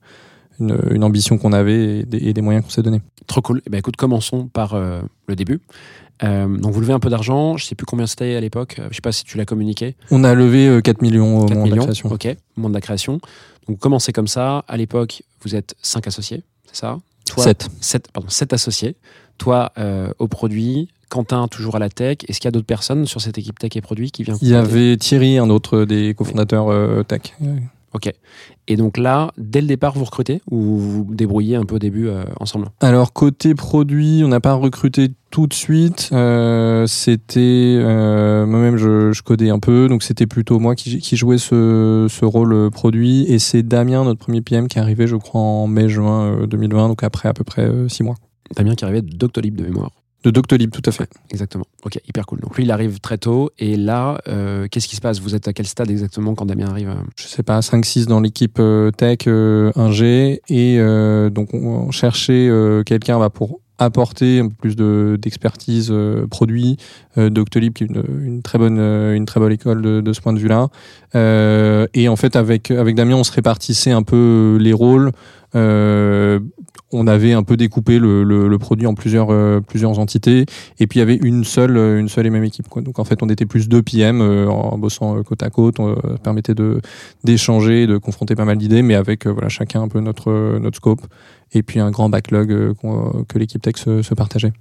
une, une ambition qu'on avait et des, et des moyens qu'on s'est donnés.
Trop cool. Eh ben, écoute, commençons par euh, le début. Euh, donc, vous levez un peu d'argent. Je sais plus combien c'était à l'époque. Je sais pas si tu l'as communiqué.
On a levé euh, 4 millions au
4
moment de la création.
Ok, au moment de la création. Donc, vous commencez comme ça. À l'époque, vous êtes 5 associés, c'est ça? Toi,
7.
7, pardon, 7 associés. Toi, au produit. Quentin, toujours à la tech. Est-ce qu'il y a d'autres personnes sur cette équipe tech et produit qui vient
Il y avait Thierry, un autre des cofondateurs euh, tech.
Ok. Et donc là, dès le départ, vous recrutez ou vous vous débrouillez un peu au début euh, ensemble?
Alors côté produit, on n'a pas recruté tout de suite. Euh, c'était euh, moi-même, je, je codais un peu, donc c'était plutôt moi qui, qui jouais ce, ce rôle produit. Et c'est Damien, notre premier PM, qui est arrivé, je crois, en mai-juin euh, 2020, donc après à peu près six mois.
Damien qui arrivait de Doctolib de mémoire.
De Doctolib, tout à fait.
Exactement. Ok, hyper cool. Donc lui, il arrive très tôt. Et là, euh, qu'est-ce qui se passe? Vous êtes à quel stade exactement quand Damien arrive
Je sais pas, 5-6 dans l'équipe euh, tech, euh, 1G, et euh, donc on, cherchait euh, quelqu'un bah, pour apporter un peu plus de d'expertise euh, produit euh, Doctolib qui est une, une très bonne euh, une très bonne école de, de ce point de vue là euh, et en fait avec avec Damien on se répartissait un peu les rôles euh, on avait un peu découpé le, le, le produit en plusieurs euh, plusieurs entités. Et puis il y avait une seule euh, une seule et même équipe quoi. donc en fait on était plus deux PM euh, en bossant côte à côte. On permettait de d'échanger de confronter pas mal d'idées mais avec voilà chacun un peu notre notre scope. Et puis un grand backlog que l'équipe tech se, se partageait.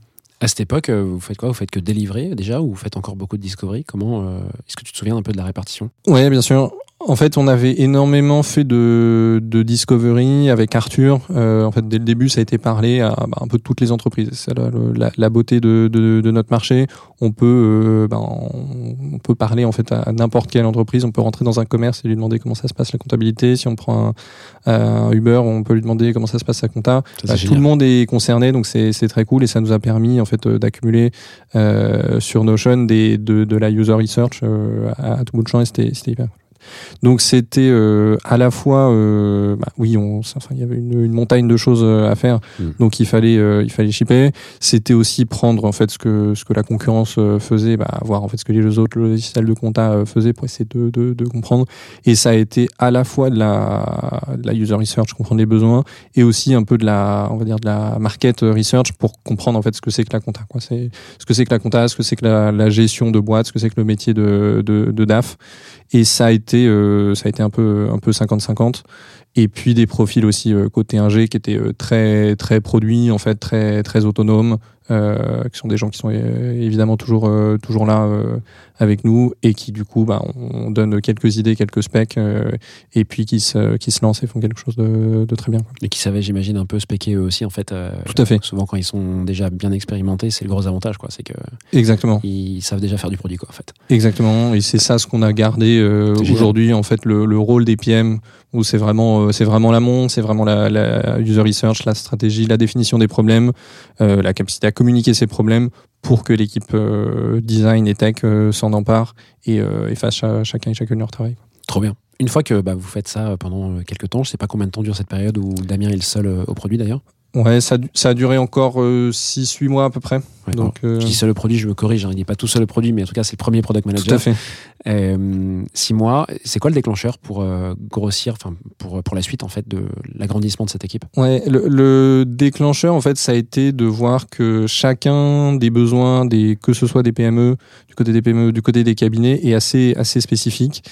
À cette époque, vous faites quoi? Vous faites que délivrer déjà ou vous faites encore beaucoup de discovery? Comment euh, Est-ce que tu te souviens un peu de la répartition?
Ouais, bien sûr. En fait, on avait énormément fait de, de discovery avec Arthur. Euh, en fait, dès le début, ça a été parlé à bah, un peu toutes les entreprises. C'est la, le- la, la beauté de, de, de notre marché. On peut, euh, ben, on, on peut parler en fait à n'importe quelle entreprise. On peut rentrer dans un commerce et lui demander comment ça se passe la comptabilité. Si on prend un, un Uber, on peut lui demander comment ça se passe la compta.
Ça,
Bah, tout le monde est concerné, donc c'est très cool et ça nous a permis en fait euh, d'accumuler euh, sur Notion des, de, de la user research euh, à, à tout bout de champ et c'était c'était hyper. Donc c'était euh, à la fois, euh, bah, oui, on, enfin, il y avait une, une montagne de choses euh, à faire,
Mm.
donc il fallait, euh, il fallait shipper. C'était aussi prendre en fait ce que ce que la concurrence faisait, bah, voir en fait ce que les autres logiciels de compta faisaient pour essayer de, de, de comprendre. Et ça a été à la fois de la, de la user research, comprendre les besoins, et aussi un peu de la, on va dire de la market research pour comprendre en fait ce que c'est que la compta. Quoi. C'est ce que c'est que la compta, ce que c'est que la, la gestion de boîte, ce que c'est que le métier de, de, de DAF. Et ça a été, euh, ça a été un peu, un peu 50-50. Et puis des profils aussi euh, côté ingé qui étaient euh, très, très produits, en fait, très, très autonomes, euh, qui sont des gens qui sont évidemment toujours, euh, toujours là euh, avec nous et qui du coup, bah, on donne quelques idées, quelques specs, et puis qui se, qui se lancent et font quelque chose de, de très bien. quoi.
Et qui savaient, j'imagine, un peu spéquer eux aussi, en fait.
Tout à fait.
Souvent, quand ils sont déjà bien expérimentés, c'est le gros avantage, quoi. C'est que
Exactement.
ils savent déjà faire du produit, quoi, en fait.
Exactement, et c'est ça ce qu'on a gardé aujourd'hui en fait le, le rôle des PM où c'est vraiment euh, c'est vraiment l'amont, c'est vraiment la, user research, la stratégie, la définition des problèmes, euh, la capacité à communiquer ces problèmes pour que l'équipe euh, design et tech s'en empare et, et fasse cha- chacun et chacune leur travail.
Trop bien. Une fois que bah, vous faites ça pendant quelques temps, je sais pas combien de temps dure cette période où Damien est le seul au produit d'ailleurs?
Ouais, ça, ça a duré encore 6-8 mois à peu près.
Ouais,
Donc, euh,
Je dis seul au produit, je me corrige, hein, il n'est pas tout seul au produit, mais en tout cas c'est le premier product manager.
tout à fait.
Euh, six mois, c'est quoi le déclencheur pour euh, grossir, enfin pour, pour la suite en fait de l'agrandissement de cette équipe?
Ouais, le, le déclencheur, en fait, ça a été de voir que chacun des besoins, des, que ce soit des PME, du côté des PME, du côté des cabinets, est assez, assez spécifique.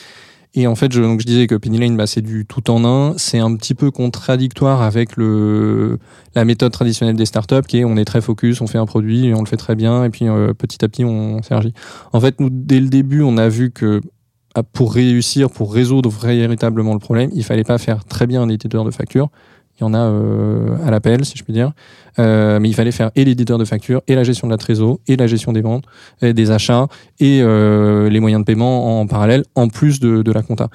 Et en fait, je, donc je disais que Penny Lane, bah, c'est du tout en un. C'est un petit peu contradictoire avec le, la méthode traditionnelle des startups, qui est on est très focus, on fait un produit, on le fait très bien, et puis euh, petit à petit, on s'élargit. En fait, nous, dès le début, on a vu que ah, pour réussir, pour résoudre véritablement le problème, il fallait pas faire très bien un éditeur de facture. Il y en a euh, à l'appel, si je puis dire. Euh, mais il fallait faire et l'éditeur de facture, et la gestion de la trésor, et la gestion des ventes, et des achats, et euh, les moyens de paiement en parallèle, en plus de, de la compta.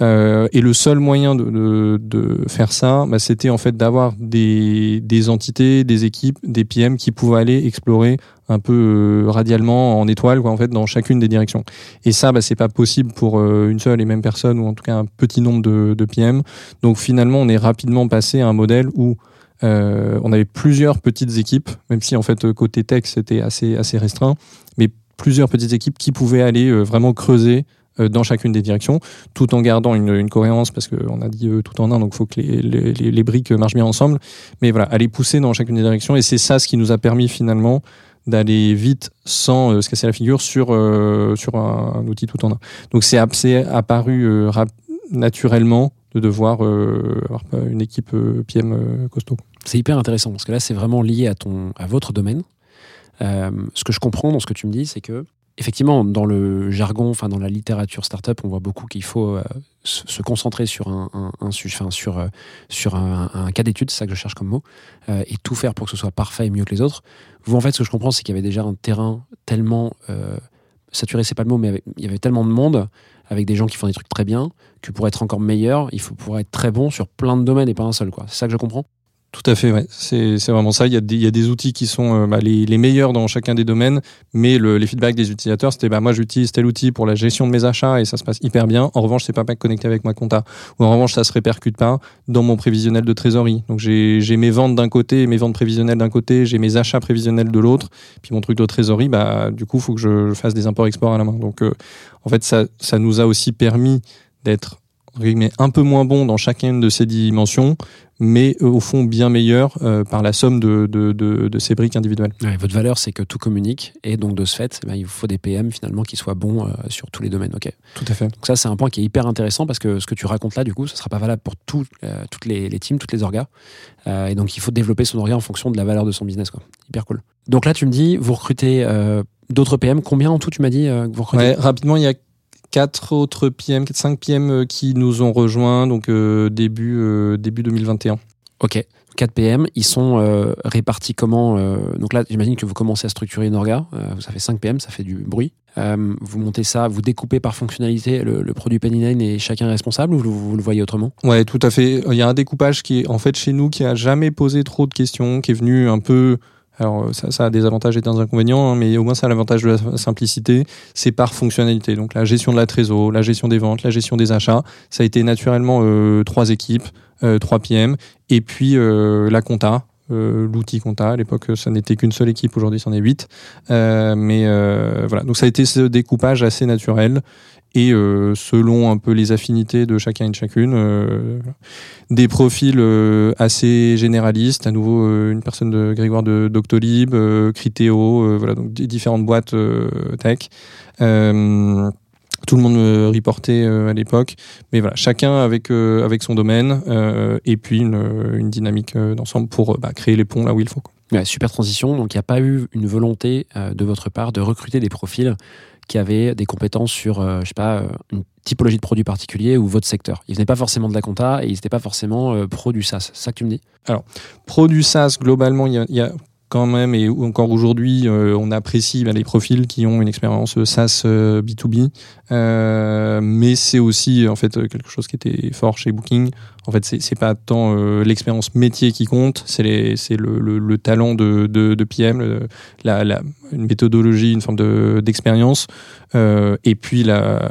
Euh, et le seul moyen de, de, de faire ça, bah, c'était en fait d'avoir des, des entités, des équipes, des PM qui pouvaient aller explorer un peu euh, radialement en étoile, quoi, en fait, dans chacune des directions. Et ça, bah, c'est pas possible pour euh, une seule et même personne, ou en tout cas un petit nombre de, de PM. Donc finalement, on est rapidement passé à un modèle où euh, on avait plusieurs petites équipes, même si en fait euh, côté tech c'était assez restreint, mais plusieurs petites équipes qui pouvaient aller euh, vraiment creuser dans chacune des directions, tout en gardant une, cohérence parce qu'on a dit tout en un, donc il faut que les, briques marchent bien ensemble. Mais voilà, aller pousser dans chacune des directions, et c'est ça ce qui nous a permis finalement d'aller vite sans se casser la figure sur un, un outil tout en un. Donc c'est ap- c'est apparu naturellement de devoir euh, avoir une équipe euh, PM euh, costaud.
C'est hyper intéressant parce que là c'est vraiment lié à ton à votre domaine. Ce que je comprends dans ce que tu me dis, c'est que effectivement dans le jargon, enfin dans la littérature startup, on voit beaucoup qu'il faut se, concentrer sur un, un, un sur un, cas d'étude, c'est ça que je cherche comme mot, et tout faire pour que ce soit parfait et mieux que les autres. Vous en fait, ce que je comprends, c'est qu'il y avait déjà un terrain tellement saturé, c'est pas le mot, mais il y avait tellement de monde avec des gens qui font des trucs très bien que pour être encore meilleur, il faut pouvoir être très bon sur plein de domaines et pas un seul. C'est ça que je comprends?
Tout à fait, ouais. c'est vraiment ça. Il y, a des, il y a des outils qui sont euh, bah, les, les meilleurs dans chacun des domaines, mais le, les feedbacks des utilisateurs, c'était bah, moi j'utilise tel outil pour la gestion de mes achats et ça se passe hyper bien. En revanche, c'est pas connecté avec ma compta. Ou en revanche, ça se répercute pas dans mon prévisionnel de trésorerie. Donc j'ai mes ventes d'un côté, mes ventes prévisionnelles d'un côté, j'ai mes achats prévisionnels de l'autre, puis mon truc de trésorerie, bah du coup, faut que je, fasse des imports-exports à la main. Donc euh, en fait, ça, ça nous a aussi permis d'être un peu moins bon dans chacune de ces dimensions, mais euh, au fond bien meilleur euh, par la somme de, de, de, de ces briques individuelles.
Ouais, votre valeur, c'est que tout communique et donc de ce fait, eh ben, il vous faut des PM finalement qui soient bons euh, sur tous les domaines. Ok?
Tout à fait.
Donc ça, c'est un point qui est hyper intéressant parce que ce que tu racontes là, du coup, ce sera pas valable pour tout, euh, toutes les, les teams, toutes les orgas. Et donc il faut développer son orga en fonction de la valeur de son business. Quoi. Hyper cool. Donc là, tu me dis, vous recrutez d'autres PM. Combien en tout, tu m'as dit que vous recrutez?
Ouais, rapidement, il y a quatre autres PM, 5 PM qui nous ont rejoints donc euh, début euh, début 2021.
Ok. 4 PM, ils sont euh, répartis comment Donc là, j'imagine que vous commencez à structurer une orga. Ça fait 5 PM, ça fait du bruit. Vous montez ça, vous découpez par fonctionnalité le, le produit Penny Lane et chacun est responsable ou vous, vous le voyez autrement?
Ouais, tout à fait. Il y a un découpage qui est en fait chez nous qui a jamais posé trop de questions, qui est venu un peu Alors euh, ça, a des avantages et des inconvénients, hein, mais au moins ça a l'avantage de la simplicité. C'est par fonctionnalité. Donc la gestion de la trésor, la gestion des ventes, la gestion des achats, ça a été naturellement euh, trois équipes, euh, trois PM, et puis la compta. l'outil compta à l'époque ça n'était qu'une seule équipe aujourd'hui c'en est huit mais voilà donc ça a été ce découpage assez naturel et euh, selon un peu les affinités de chacun et de chacune, euh, des profils euh, assez généralistes. À nouveau, euh, une personne de Grégoire de Doctolib, euh, Criteo, euh, voilà, donc différentes boîtes tech. Tout le monde reportait à l'époque, mais voilà, chacun avec avec son domaine et puis une, une dynamique d'ensemble pour bah, créer les ponts là où il faut. quoi.
Ouais, super transition. Donc, il n'y a pas eu une volonté euh, de votre part de recruter des profils qui avaient des compétences sur, euh, je sais pas, euh, une typologie de produit particulier ou votre secteur. Ils venaient pas forcément de la compta et ils n'étaient pas forcément euh, pro du SaaS. C'est ça que tu me dis?
Pro du SaaS, globalement, il y a, quand même, et encore aujourd'hui, euh, on apprécie bah, les profils qui ont une expérience euh, SaaS euh, B2B, euh, mais c'est aussi en fait quelque chose qui était fort chez Booking. En fait, c'est pas tant euh, l'expérience métier qui compte, c'est le, le, le talent de, PM, une méthodologie, une forme de- d'expérience, euh, et puis bah,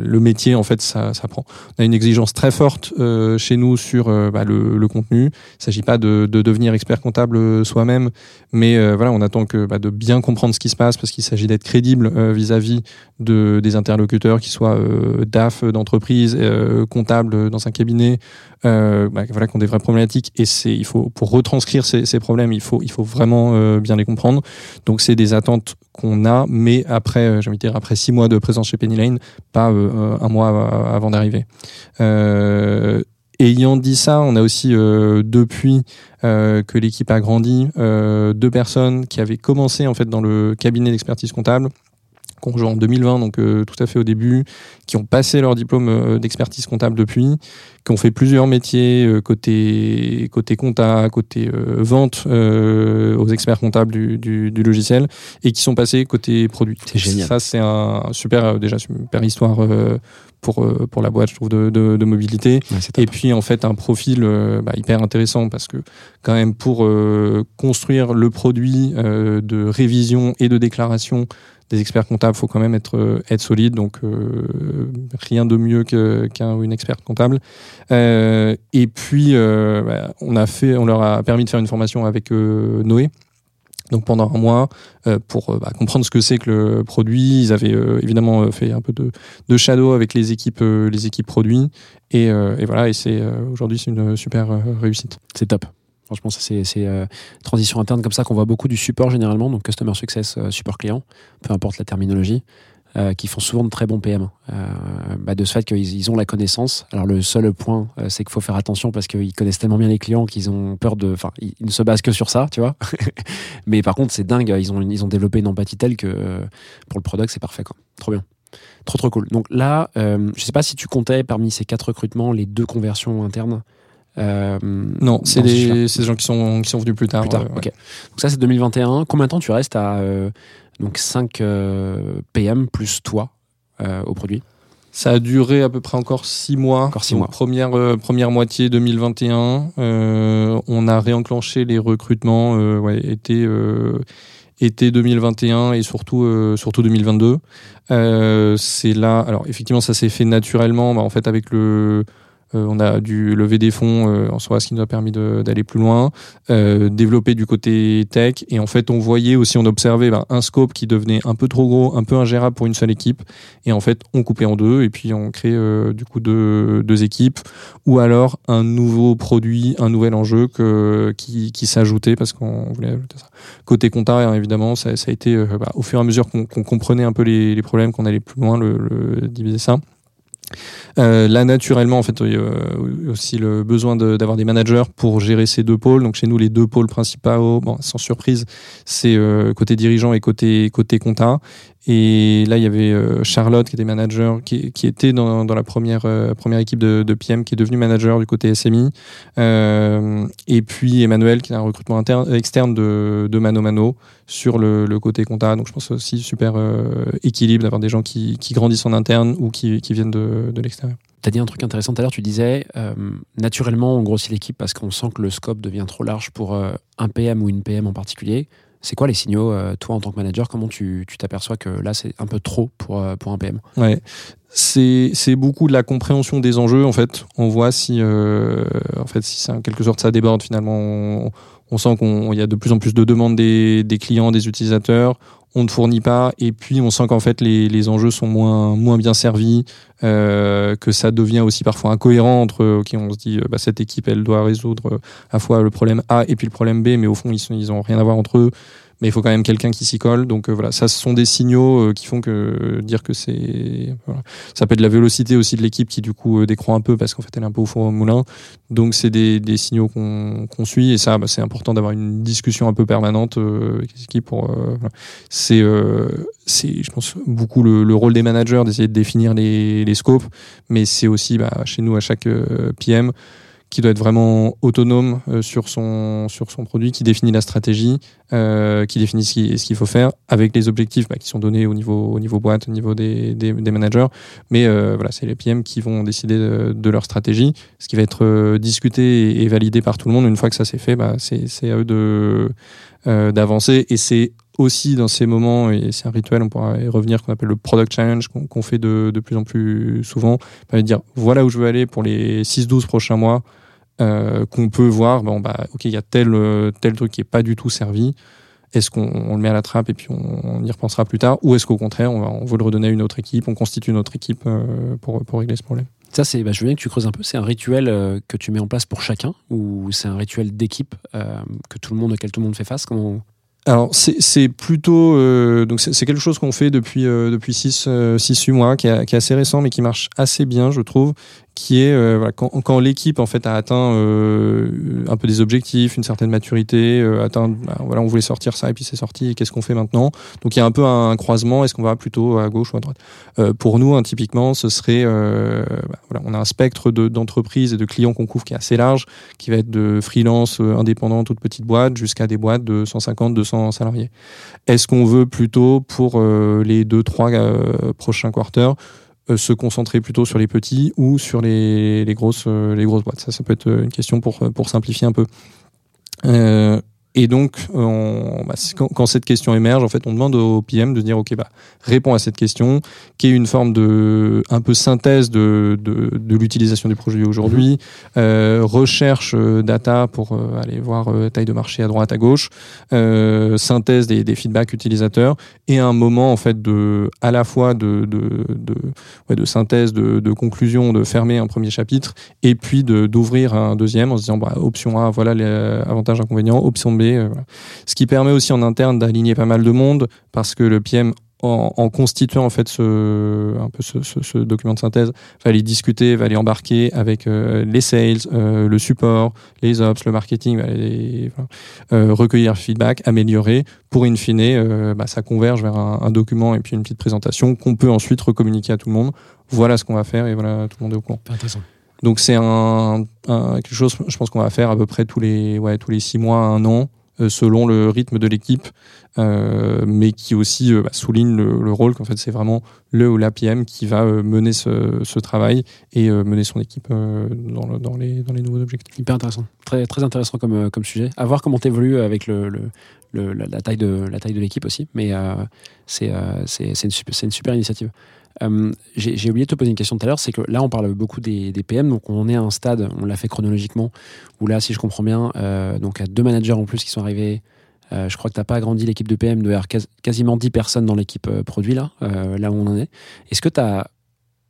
le métier, en fait, ça, prend. On a une exigence très forte euh, chez nous sur bah, le, contenu. Il s'agit pas de, de devenir expert comptable soi-même, mais voilà, on attend que bah, de bien comprendre ce qui se passe parce qu'il s'agit d'être crédible vis-à-vis de des interlocuteurs, qui soient DAF d'entreprise, comptable dans un cabinet, euh, bah, voilà, qui ont des vraies problématiques. Et il faut pour retranscrire ces, problèmes, il faut il faut vraiment euh, bien les comprendre. Donc c'est des attentes qu'on a, mais après, euh, j'ai envie de dire après six mois de présence chez Penny Lane, pas un mois av- avant d'arriver. Ayant dit ça, on a aussi depuis que l'équipe a grandi, deux personnes qui avaient commencé en fait dans le cabinet d'expertise comptable, qu'on rejoint en 2020, donc euh, tout à fait au début, qui ont passé leur diplôme euh, d'expertise comptable depuis, qui ont fait plusieurs métiers euh, côté côté compta, côté euh, vente aux experts comptables du, du, du logiciel, et qui sont passés côté produit.
C'est génial.
Ça c'est un super déjà super histoire pour pour la boîte, je trouve de, de, de mobilité. Et puis en fait un profil bah, hyper intéressant parce que quand même pour construire le produit de révision et de déclaration des experts comptables, faut quand même être euh, être solide. Donc euh, rien de mieux que- qu'un une experte comptable. Euh, et puis bah, on a fait, on leur a permis de faire une formation avec Noé. Donc pendant un mois, pour bah, comprendre ce que c'est que le produit, ils avaient évidemment fait un peu de, shadow avec les équipes, les équipes produits, et, et voilà. Et c'est aujourd'hui c'est une super réussite.
C'est top. Franchement, ça c'est euh, transition interne comme ça qu'on voit beaucoup du support généralement, donc customer success, euh, support client, peu importe la terminologie, euh, qui font souvent de très bons PM. Euh, bah, de ce fait qu'ils ils ont la connaissance. Alors le seul point, c'est qu'il faut faire attention parce qu'ils connaissent tellement bien les clients qu'ils ont peur de, enfin, ils, ne se basent que sur ça, tu vois. Mais par contre, c'est dingue. Ils ont ils ont développé une empathie telle que pour le product, c'est parfait. Trop bien. Trop trop cool. Donc là, je sais pas si tu comptais parmi ces quatre recrutements les deux conversions internes. Euh,
Non, c'est
ce
des, gens qui sont, qui sont venus plus tard.
plus tard.
euh, ouais.
ok. Donc ça, c'est 2021. Combien de temps tu restes à euh, donc 5 PM plus toi euh, au produit?
Ça a duré à peu près encore six mois.
Encore six
Donc,
mois.
Première, euh, première moitié 2021. euh, on a réenclenché les recrutements euh, ouais, été, euh, été 2021 et surtout, euh, surtout 2022. Euh, c'est là. Alors effectivement, ça s'est fait naturellement. bah, en fait, avec le euh, on a dû lever des fonds euh, en soi, ce qui nous a permis d'aller plus loin, euh, développer du côté tech. Et en fait, on voyait aussi, on observait bah, un scope qui devenait un peu trop gros, un peu ingérable pour une seule équipe. Et en fait, on coupait en deux et puis on crée du coup deux, équipes ou alors un nouveau produit, un nouvel enjeu qui, s'ajoutait parce qu'on voulait ajouter ça. Côté compta, hein, évidemment, ça, a été bah, au fur et à mesure qu'on comprenait un peu les, problèmes, qu'on allait plus loin, le diviser ça. Euh, là, naturellement, en fait, il y a aussi le besoin d'avoir des managers pour gérer ces deux pôles. Donc, chez nous, les deux pôles principaux, sans surprise, c'est euh, côté dirigeant et côté côté compta. Et là, il y avait euh, Charlotte qui était manager, qui, était dans, la première, euh, première équipe de, PM, qui est devenue manager du côté SMI. Euh, et puis Emmanuel, qui est un recrutement interne, externe de, Mano Mano sur le, côté compta. Donc je pense aussi super équilibre d'avoir des gens qui, qui grandissent en interne ou qui, viennent de, de l'extérieur.
Tu as dit un truc intéressant tout à l'heure, tu disais naturellement on grossit l'équipe parce qu'on sent que le scope devient trop large pour un PM ou une PM en particulier. C'est quoi les signaux, euh, toi en tant que manager? Comment tu t'aperçois que là c'est un peu trop pour, euh, un PM
c'est beaucoup de la compréhension des enjeux en fait. On voit si euh, en quelque sorte ça déborde finalement. On, sent qu'on il y a de plus en plus de demandes des, des clients, des utilisateurs. On ne fournit pas et puis on sent qu'en fait les, les enjeux sont moins moins bien servis, euh, que ça devient aussi parfois incohérent entre ok on se dit euh, bah, cette équipe elle doit résoudre euh, à la fois le problème A et puis le problème B, mais au fond ils sont ils rien à voir entre eux mais il faut quand même quelqu'un qui s'y colle. Donc euh, voilà, ça ce sont des signaux euh, qui font que euh, dire que c'est voilà. ça peut être la vélocité aussi de l'équipe qui du coup décroît un peu parce qu'en fait elle est un peu au four au moulin. Donc c'est des, des signaux qu'on qu'on suit et ça bah, c'est important d'avoir une discussion un peu permanente avec les équipes pour voilà. c'est je pense beaucoup le, le rôle des managers d'essayer de définir les, les scopes, mais c'est aussi bah, chez nous à chaque PM qui doit être vraiment autonome euh, sur son sur son produit, qui définit la stratégie, euh, qui définit ce qui- ce qu'il faut faire avec les objectifs bah, qui sont donnés au niveau au niveau boîte, au niveau des, des, managers. Mais euh, voilà, c'est les PM qui vont décider de, leur stratégie, ce qui va être discuté et, validé par tout le monde. Une fois que ça c'est fait, bah, c'est à eux d'avancer et c'est aussi dans ces moments, et c'est un rituel, on pourra y revenir, qu'on appelle le Product Challenge, qu'on fait de, de plus en plus souvent, va dire voilà où je veux aller pour les 6-12 prochains mois, euh, qu'on peut voir, bon, bah, ok, il y a tel, euh, tel truc qui est pas du tout servi. Est-ce qu'on on le met à la trappe et puis on, y repensera plus tard? Ou est-ce qu'au contraire, on, va, on veut le redonner à une autre équipe, on constitue une autre équipe euh, pour, pour régler ce problème?
Ça, c'est, bah, je veux bien que tu creuses un peu. C'est un rituel que tu mets en place pour chacun ou c'est un rituel d'équipe que tout le monde, auquel tout le monde fait face?
Alors c'est plutôt euh, donc c'est quelque chose qu'on fait depuis euh, depuis 6 6 8 mois qui est, qui est assez récent mais qui marche assez bien je trouve qui est euh, quand, l'équipe en fait a atteint euh, un peu des objectifs une certaine maturité euh, atteint bah, voilà on voulait sortir ça et puis c'est sorti qu'est-ce qu'on fait maintenant? Donc il y a un peu un, croisement. Est-ce qu'on va plutôt à gauche ou à droite? Pour nous hein, typiquement ce serait bah, on a un spectre de- d'entreprises et de clients qu'on couvre qui est assez large qui va être de freelance indépendant toute petite boîte jusqu'à des boîtes de 150 200 salariés. Est-ce qu'on veut plutôt pour les deux trois prochains quarters se concentrer plutôt sur les petits ou sur les, les grosses euh, les grosses boîtes. Ça ça peut être une question pour pour simplifier un peu. Euh, et donc, euh, on, bah, quand, quand cette question émerge, en fait, on demande au PM de dire, ok, bah, réponds à cette question, qui est une forme de, un peu synthèse de, de, de l'utilisation du projet aujourd'hui, euh, recherche euh, data pour euh, aller voir euh, taille de marché à droite, à gauche, synthèse des, des feedbacks utilisateurs, et un moment en fait de, à la fois de, de, de, ouais, de synthèse, de, de conclusion, de fermer un premier chapitre, et puis de d'ouvrir un deuxième en se disant, bah, option A, voilà les avantages inconvénients, option B, euh, voilà. Ce qui permet aussi en interne d'aligner pas mal de monde, parce que le PM en, en constituant en fait ce, un peu ce, ce, ce document de synthèse, va aller discuter, va aller embarquer avec euh, les sales, euh, le support, les ops, le marketing, va euh, recueillir feedback, améliorer, pour in fine, bah, ça converge vers un, un document et puis une petite présentation qu'on peut ensuite recommuniquer à tout le monde. Voilà ce qu'on va faire et voilà, tout le monde est au courant.
Intéressant.
Donc c'est un, un- quelque chose, je pense qu'on va faire à peu près tous les, ouais, tous les six mois, un an, selon le rythme de l'équipe, euh, mais qui aussi euh, bah, souligne le, le rôle qu'en fait c'est vraiment le ou la PM qui va euh, mener ce, travail et euh, mener son équipe euh, dans, le- dans, les, nouveaux objectifs.
Hyper intéressant. Très, très intéressant comme, euh, sujet. À voir comment t'évolues avec le, le, le- la, taille de l'équipe aussi. Mais euh, euh, c'est une super initiative. Euh, J'ai oublié de te poser une question tout à l'heure. C'est que là, on parle beaucoup des, PM. Donc, on est à un stade, on l'a fait chronologiquement, où là, si je comprends bien, euh, donc, il y a deux managers en plus qui sont arrivés. Euh, je crois que tu n'as pas agrandi l'équipe de PM, de quasiment 10 personnes dans l'équipe euh, produit, là, là où on en est. Est-ce que tu as,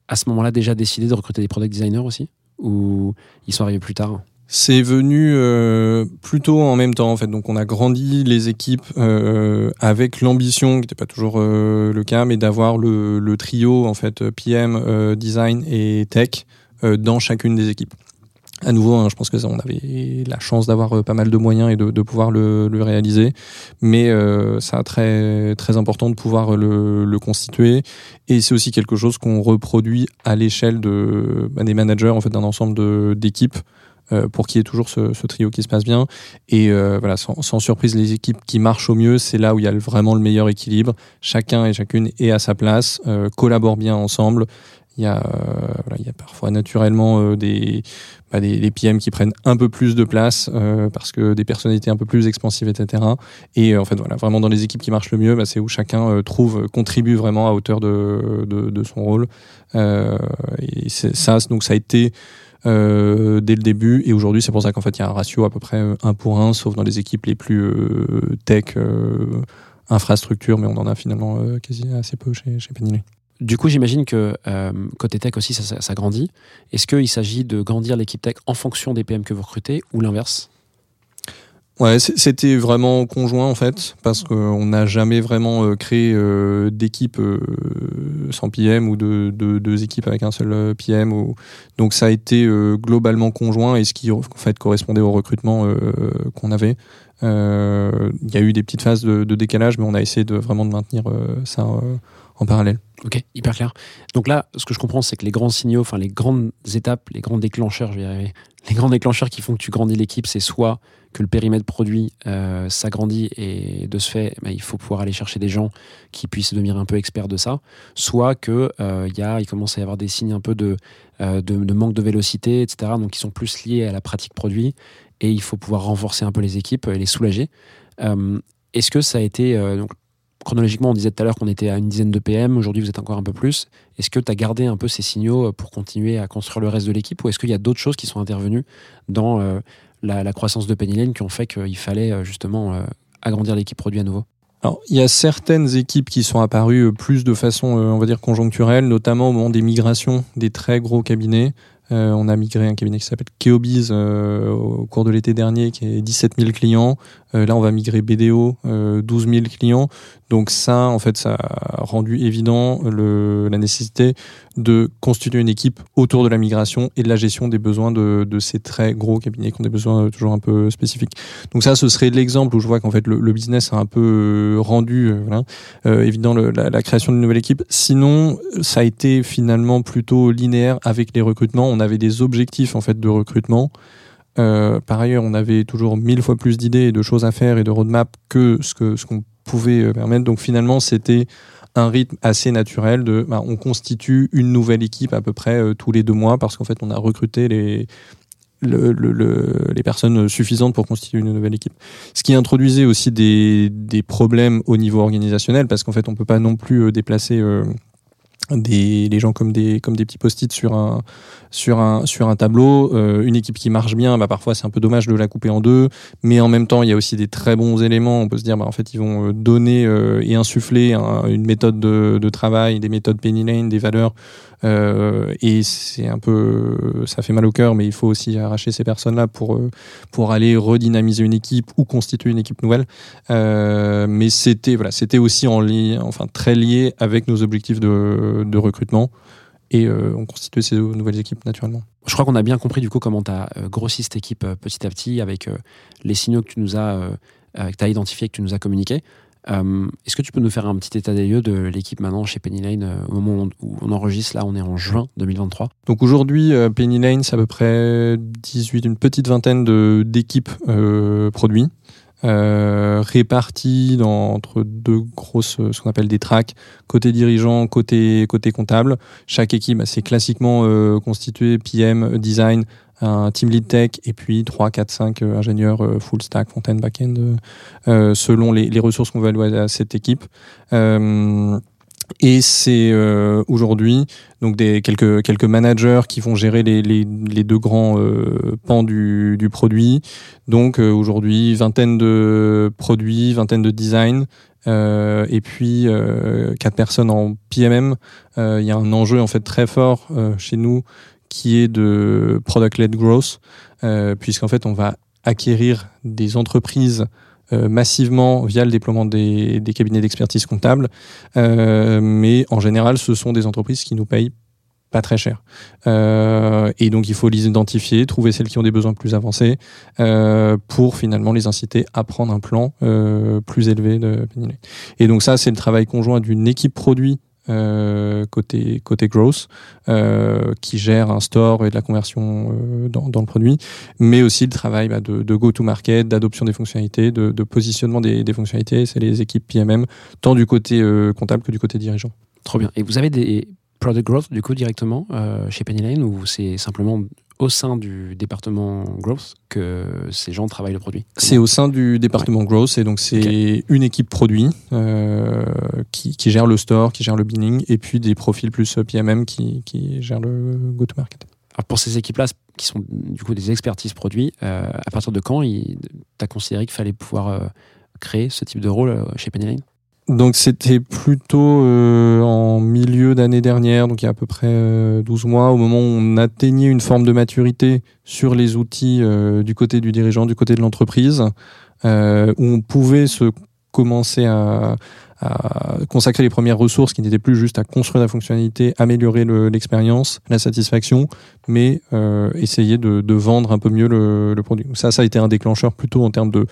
à ce moment-là, déjà décidé de recruter des product designers aussi? Ou ils sont arrivés plus tard?
C'est venu euh, plutôt en même temps en fait. Donc on a grandi les équipes euh, avec l'ambition, qui n'était pas toujours euh, le cas, mais d'avoir le, le trio en fait PM, euh, design et tech euh, dans chacune des équipes. à nouveau, hein, je pense que ça, on avait la chance d'avoir euh, pas mal de moyens et de, de pouvoir le, le réaliser, mais euh, ça très très important de pouvoir le, le constituer. Et c'est aussi quelque chose qu'on reproduit à l'échelle de bah, des managers en fait d'un ensemble d'équipes. Euh, pour qu'il y ait toujours ce, trio qui se passe bien. Et euh, voilà, sans, surprise, les équipes qui marchent au mieux, c'est là où il y a vraiment le meilleur équilibre. Chacun et chacune est à sa place, euh, collabore bien ensemble. Il y a, voilà, il y a parfois naturellement des, bah, des, des PM qui prennent un peu plus de place parce que des personnalités un peu plus expansives, etc. Et en fait, voilà, vraiment dans les équipes qui marchent le mieux, bah, c'est où chacun trouve, contribue vraiment à hauteur de, de, son rôle. Et ça, donc ça a été euh, dès le début. Et aujourd'hui, c'est pour ça qu'en fait, il y a un ratio à peu près euh, 1 pour 1, sauf dans les équipes les plus euh, tech, euh, infrastructure, mais on en a finalement euh, quasi assez peu chez, chez.
Du coup, j'imagine que euh, côté tech aussi, ça grandit. Est-ce qu'il s'agit de grandir l'équipe tech en fonction des PM que vous recrutez ou l'inverse?
Ouais, c'était vraiment conjoint en fait, parce qu'on n'a jamais vraiment euh, créé euh, d'équipe euh, sans PM ou de, de deux équipes avec un seul PM. Ou... Donc ça a été globalement conjoint et ce qui en fait correspondait au recrutement qu'on avait. Il y a eu des petites phases de, de décalage, mais on a essayé de vraiment de maintenir ça en parallèle.
Ok, hyper clair. Donc là, ce que je comprends, c'est que les grands signaux, enfin les grandes étapes, les grands déclencheurs, je vais y arriver, les grands déclencheurs qui font que tu grandis l'équipe, c'est soit que le périmètre produit euh, s'agrandit et de ce fait, bah, il faut pouvoir aller chercher des gens qui puissent devenir un peu experts de ça, soit que euh, y a, il commence à y avoir des signes un peu de, euh, de, manque de vélocité, etc. Donc qui sont plus liés à la pratique produit et il faut pouvoir renforcer un peu les équipes et les soulager. Euh, Est-ce que ça a été chronologiquement, on disait tout à l'heure qu'on était à une dizaine de PM. Aujourd'hui, vous êtes encore un peu plus. Est-ce que tu as gardé un peu ces signaux pour continuer à construire le reste de l'équipe ou est-ce qu'il y a d'autres choses qui sont intervenues dans euh, la, croissance de Penny Lane qui ont fait qu'il fallait euh, justement euh, agrandir l'équipe produit à nouveau?
Alors, il y a certaines équipes qui sont apparues euh, plus de façon, euh, on va dire, conjoncturelle, notamment au moment des migrations des très gros cabinets. Euh, on a migré un cabinet qui s'appelle Keobiz euh, au cours de l'été dernier, qui est 17 000 clients. Euh, là, on va migrer BDO, euh, 12 000 clients. Donc ça, en fait, ça a rendu évident la nécessité de constituer une équipe autour de la migration et de la gestion des besoins de, ces très gros cabinets qui ont des besoins euh, toujours un peu spécifiques. Donc ça, ce serait l'exemple où je vois qu'en fait le, business a un peu euh, rendu évident la, la création d'une nouvelle équipe. Sinon, ça a été finalement plutôt linéaire avec les recrutements. On avait des objectifs en fait de recrutement. Euh, par ailleurs, on avait toujours mille fois plus d'idées et de choses à faire et de roadmap que ce que ce qu'on pouvait euh, permettre. Donc finalement, c'était un rythme assez naturel bah, on constitue une nouvelle équipe à peu près euh, tous les deux mois parce qu'en fait on a recruté les le- le- le- les personnes suffisantes pour constituer une nouvelle équipe. Ce qui introduisait aussi des, des problèmes au niveau organisationnel parce qu'en fait on peut pas non plus déplacer des, les gens comme des, comme des petits post-it sur un, sur un, sur un tableau. Euh, une équipe qui marche bien, bah, parfois c'est un peu dommage de la couper en deux, mais en même temps il y a aussi des très bons éléments. On peut se dire, bah, en fait ils vont euh, donner euh, et insuffler un- une méthode de, de travail, des méthodes penny lane, des valeurs. Euh, et c'est un peu, ça fait mal au cœur, mais il faut aussi arracher ces personnes-là pour euh, pour aller redynamiser une équipe ou constituer une équipe nouvelle. Euh, mais c'était voilà, c'était aussi en lien, enfin très lié avec nos objectifs de, recrutement et on constituait ces nouvelles équipes naturellement.
Je crois qu'on a bien compris du coup comment tu as grossi cette équipe petit à petit avec les signaux que tu nous as, que tu as que tu nous as communiqués. Euh, Est-ce que tu peux nous faire un petit état des lieux de l'équipe maintenant chez Penny Lane euh, au moment où on- enregistre Là, on est en juin 2023.
Donc aujourd'hui, euh, Penny Lane, c'est à peu près 18, une petite vingtaine d'équipes produits. Euh, réparties dans, entre deux grosses, euh, ce qu'on appelle des tracks, côté dirigeant, côté, côté comptable. Chaque équipe, bah, c'est classiquement euh, constitué PM, design, un team lead tech et puis 3, 4, 5 euh, ingénieurs euh, full stack, front-end, back-end, selon les, ressources qu'on va allouer à cette équipe. Et c'est euh, aujourd'hui donc des quelques quelques managers qui vont gérer les, les, les deux grands euh, pans du, du produit. Donc euh, aujourd'hui vingtaine de produits, vingtaine de design. euh, et puis euh, quatre personnes en PMM. Euh, Il y a un enjeu en fait très fort chez nous qui est de product-led growth, puisqu'en fait on va acquérir des entreprises euh, massivement via le déploiement des, cabinets d'expertise comptable, Euh, mais en général ce sont des entreprises qui nous payent pas très cher. Euh, et donc il faut les identifier, trouver celles qui ont des besoins plus avancés pour finalement les inciter à prendre un plan plus élevé de Penny Lane. Et donc ça c'est le travail conjoint d'une équipe produit euh, côté côté growth euh, qui gère un store et de la conversion euh, dans, le produit, mais aussi le travail bah, de, go-to-market, d'adoption des fonctionnalités, de, positionnement des, fonctionnalités. C'est les équipes PMM, tant du côté comptable que du côté dirigeant.
Trop bien. Et vous avez des product growth du coup directement chez Penny Lane ou c'est simplement au sein du département growth que ces gens travaillent le produit.
C'est au sein du département growth et donc c'est une équipe produit euh, qui, qui gère le store, qui gère le billing et puis des profils plus PMM qui, qui gèrent le go-to-market.
Alors pour ces équipes-là, qui sont du coup des expertises produits, euh, à partir de quand tu as considéré qu'il fallait pouvoir euh, créer ce type de rôle euh, chez Penny Lane?
Donc c'était plutôt euh, en milieu d'année dernière, donc il y a à peu près euh, 12 mois, au moment où on atteignait une forme de maturité sur les outils euh, du côté du dirigeant, du côté de l'entreprise, euh, où on pouvait se commencer à, à consacrer les premières ressources qui n'étaient plus juste à construire la fonctionnalité, améliorer le- l'expérience, la satisfaction, mais euh, essayer de, de vendre un peu mieux le, le produit. Ça, ça a été un déclencheur plutôt en termes de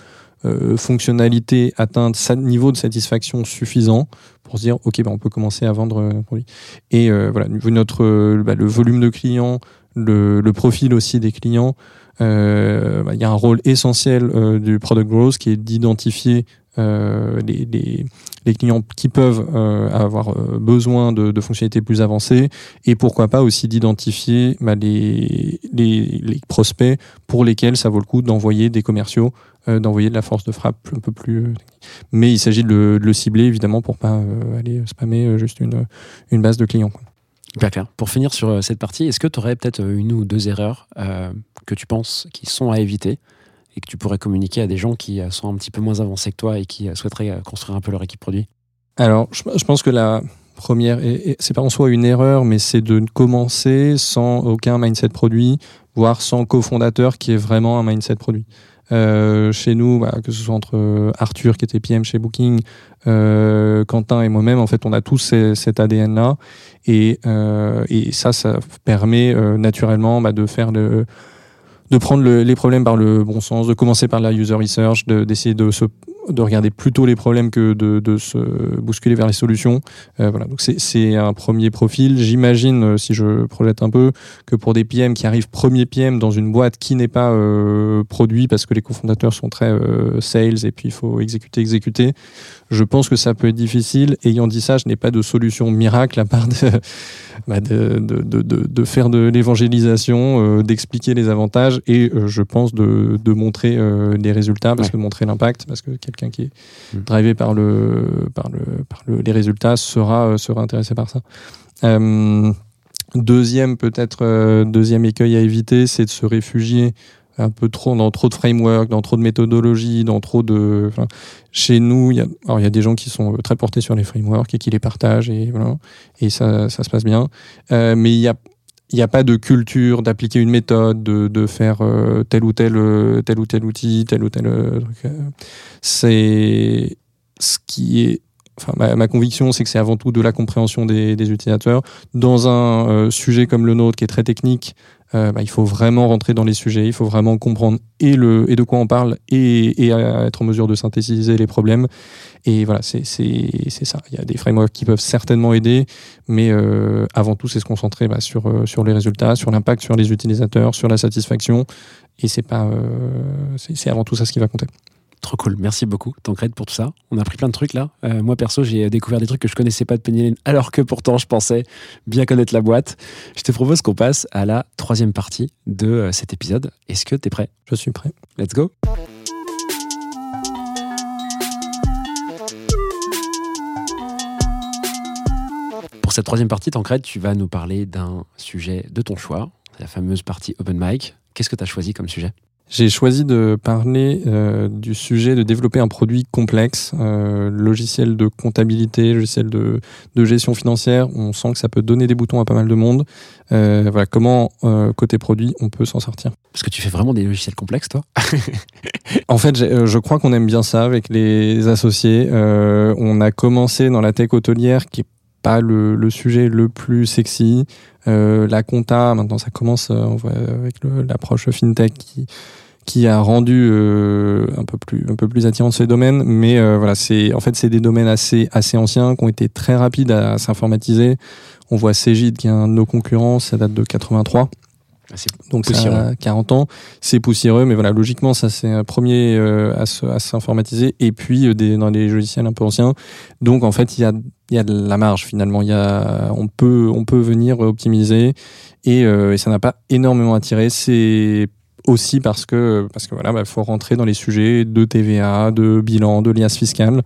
euh, fonctionnalité atteinte, sa- niveau de satisfaction suffisant pour se dire ok ben on peut commencer à vendre euh, un produit. Et euh, voilà notre euh, bah, le volume de clients, le, profil aussi des clients, euh, bah, il y a un rôle essentiel euh, du product growth qui est d'identifier euh, les, les, les clients qui peuvent euh, avoir euh, besoin de, fonctionnalités plus avancées et pourquoi pas aussi d'identifier bah, les, les, prospects pour lesquels ça vaut le coup d'envoyer des commerciaux, euh, d'envoyer de la force de frappe un peu plus. euh, mais il s'agit de le, de le cibler évidemment pour pas euh, aller spammer euh, juste une, une base de clients. quoi.
Hyper clair. Pour finir sur euh, cette partie, est-ce que tu aurais peut-être euh, une ou deux erreurs euh, que tu penses qui sont à éviter et que tu pourrais communiquer à des gens qui euh, sont un petit peu moins avancés que toi et qui euh, souhaiteraient euh, construire un peu leur équipe produit?
Alors, je, je pense que la première, et c'est pas en soi une erreur, mais c'est de commencer sans aucun mindset produit, voire sans cofondateur qui est vraiment un mindset produit. Euh, chez nous, bah, que ce soit entre euh, Arthur qui était PM chez Booking, euh, Quentin et moi-même, en fait, on a tous cet ADN-là, et, euh, et ça, ça permet euh, naturellement bah, de faire le de prendre le- les problèmes par le bon sens, de commencer par la user research, de- d'essayer de, se de regarder plutôt les problèmes que de, de se bousculer vers les solutions. Euh, voilà, donc c'est- un premier profil. J'imagine, euh, si je projette un peu, que pour des PM qui arrivent premier PM dans une boîte qui n'est pas euh, produit parce que les cofondateurs sont très euh, sales et puis il faut exécuter, exécuter, je pense que ça peut être difficile. Ayant dit ça, je n'ai pas de solution miracle à part de, bah, de, de, de, faire de l'évangélisation, d'expliquer les avantages et je pense de, de montrer les résultats, parce
Ouais.
que montrer l'impact, parce que quelqu'un qui est
Mm.
drivé par, le, par, le, par le, les résultats sera, euh, sera intéressé par ça. Euh, deuxième, peut-être, euh, deuxième écueil à éviter, c'est de se réfugier un peu trop dans trop de framework, dans trop de méthodologie, dans trop de. enfin, chez nous, il y a, alors il y a des gens qui sont très portés sur les frameworks et qui les partagent et voilà, et ça, ça se passe bien. Euh, mais il y a il n'y a pas de culture d'appliquer une méthode, de, de faire euh, tel ou tel euh, tel ou tel outil, tel ou tel euh, truc. C'est ce qui est. Enfin, ma, conviction, c'est que c'est avant tout de la compréhension des, utilisateurs. Dans un sujet comme le nôtre, qui est très technique, euh, bah, il faut vraiment rentrer dans les sujets, il faut vraiment comprendre et, le, et de quoi on parle et, et être en mesure de synthétiser les problèmes. Et voilà, c'est ça. Il y a des frameworks qui peuvent certainement aider, mais euh, avant tout, c'est se concentrer bah, sur, euh, sur les résultats, sur l'impact sur les utilisateurs, sur la satisfaction. Et c'est pas, euh, c'est avant tout ça ce qui va compter.
Trop cool, merci beaucoup Tancred pour tout ça. On a appris plein de trucs là. Euh, moi perso, j'ai découvert des trucs que je connaissais pas de Penny Lane, alors que pourtant je pensais bien connaître la boîte. Je te propose qu'on passe à la troisième partie de euh, cet épisode. Est-ce que tu es prêt?
Je suis prêt.
Let's go Pour cette troisième partie, Tancred, tu vas nous parler d'un sujet de ton choix, la fameuse partie open mic. Qu'est-ce que tu as choisi comme sujet?
J'ai choisi de parler euh, du sujet de développer un produit complexe, euh, logiciel de comptabilité, logiciel de, de gestion financière. On sent que ça peut donner des boutons à pas mal de monde. Euh, voilà, comment euh, côté produit on peut s'en sortir?
Parce que tu fais vraiment des logiciels complexes, toi
En fait, euh, je crois qu'on aime bien ça avec les associés. Euh, on a commencé dans la tech hôtelière qui est le, sujet le plus sexy. Euh, la compta, maintenant ça commence, euh, avec l'approche fintech qui qui a rendu euh, un peu plus un peu plus attirant ces domaines, mais voilà, c'est en fait c'est des domaines assez assez anciens qui ont été très rapides à, s'informatiser. On voit Cegid qui est un de nos concurrents, ça date de 83.
Ah,
Donc ça
Poussiéreux.
a 40 ans, c'est poussiéreux, mais voilà, logiquement, ça c'est un premier euh, à se- à s'informatiser, et puis euh, des, dans les logiciels un peu anciens. Donc en fait, il y a, il y a de la marge finalement. Il y a, on peut, on peut venir optimiser, et, euh, et ça n'a pas énormément attiré. C'est aussi parce que, parce que voilà, bah, faut rentrer dans les sujets de TVA, de bilan, de liasse fiscale,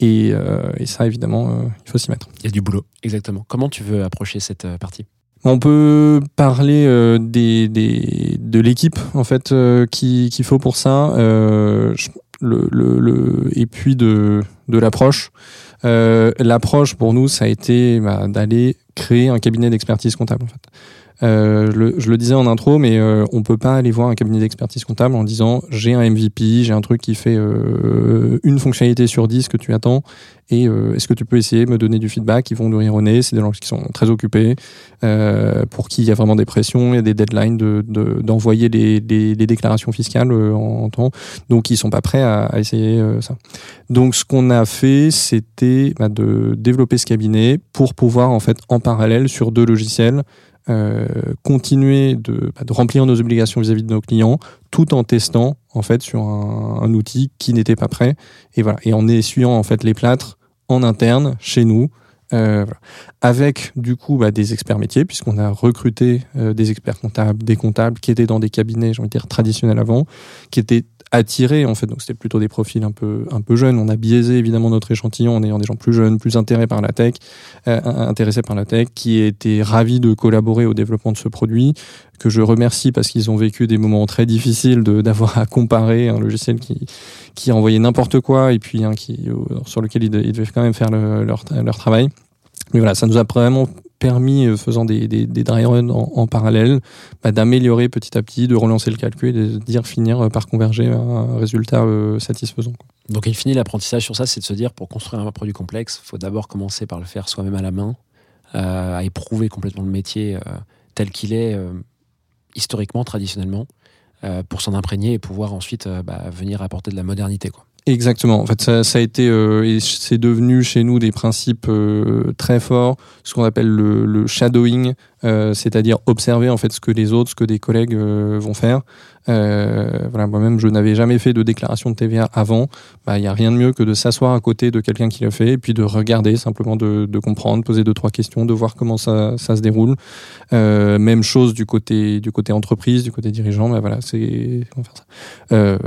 et, euh, et ça évidemment, euh, il faut s'y mettre.
Il y a du boulot. Exactement. Comment tu veux approcher cette partie?
On peut parler euh, des, des, de l'équipe en fait euh, qui- qu'il faut pour ça, euh, le, le- et puis de, de l'approche. Euh, l'approche pour nous, ça a été bah, d'aller créer un cabinet d'expertise comptable en fait. Euh, je, le, disais en intro, mais euh, on peut pas aller voir un cabinet d'expertise comptable en disant j'ai un MVP, j'ai un truc qui fait euh, une fonctionnalité sur 10 que tu attends, et euh, est-ce que tu peux essayer de me donner du feedback? Ils vont nourrir au nez, c'est des gens qui sont très occupés, pour qui il y a vraiment des pressions, il y a des deadlines de- de- d'envoyer les, les, déclarations fiscales en, temps, donc ils sont pas prêts à, essayer ça. Donc ce qu'on a fait, c'était bah, de développer ce cabinet pour pouvoir en fait en parallèle sur deux logiciels euh, continuer de, bah, de remplir nos obligations vis-à-vis de nos clients tout en testant en fait sur un, outil qui n'était pas prêt. Et voilà. Et en essuyant en fait les plâtres en interne chez nous euh, avec du coup bah, des experts métiers puisqu'on a recruté euh, des experts comptables des comptables qui étaient dans des cabinets j'ai envie de dire traditionnels avant qui étaient attirés en fait. Donc c'était plutôt des profils un peu un peu jeunes. On a biaisé évidemment notre échantillon en ayant des gens plus jeunes plus intéressés par la tech euh, intéressés par la tech qui étaient ravis de collaborer au développement de ce produit que je remercie parce qu'ils ont vécu des moments très difficiles d'avoir à comparer un logiciel qui qui envoyait n'importe quoi et puis un qui euh, sur lequel ils, de- ils devaient quand même faire le- leur leur travail. Mais voilà ça nous a vraiment permis euh, faisant des, des, des dry runs en, en parallèle bah, d'améliorer petit à petit de relancer le calcul et de dire finir euh, par converger à un résultat euh, satisfaisant.
Donc, il finit l'apprentissage sur ça, c'est de se dire pour construire un produit complexe, il faut d'abord commencer par le faire soi-même à la main, à éprouver complètement le métier tel qu'il est historiquement, traditionnellement, pour s'en imprégner et pouvoir ensuite bah, venir apporter de la modernité.
Exactement. En fait, ça, ça a été euh, et c'est devenu chez nous des principes euh, très forts, ce qu'on appelle le, le shadowing, euh, c'est-à-dire observer en fait ce que les autres, ce que des collègues euh, vont faire. Euh, voilà, moi-même, je n'avais jamais fait de déclaration de TVA avant. Bah, il y a rien de mieux que de s'asseoir à côté de quelqu'un qui l'a fait et puis de regarder simplement, de, de comprendre, poser deux trois questions, de voir comment ça, ça se déroule. Euh, même chose du côté du côté entreprise, du côté dirigeant. Bah, voilà, c'est comment faire ça.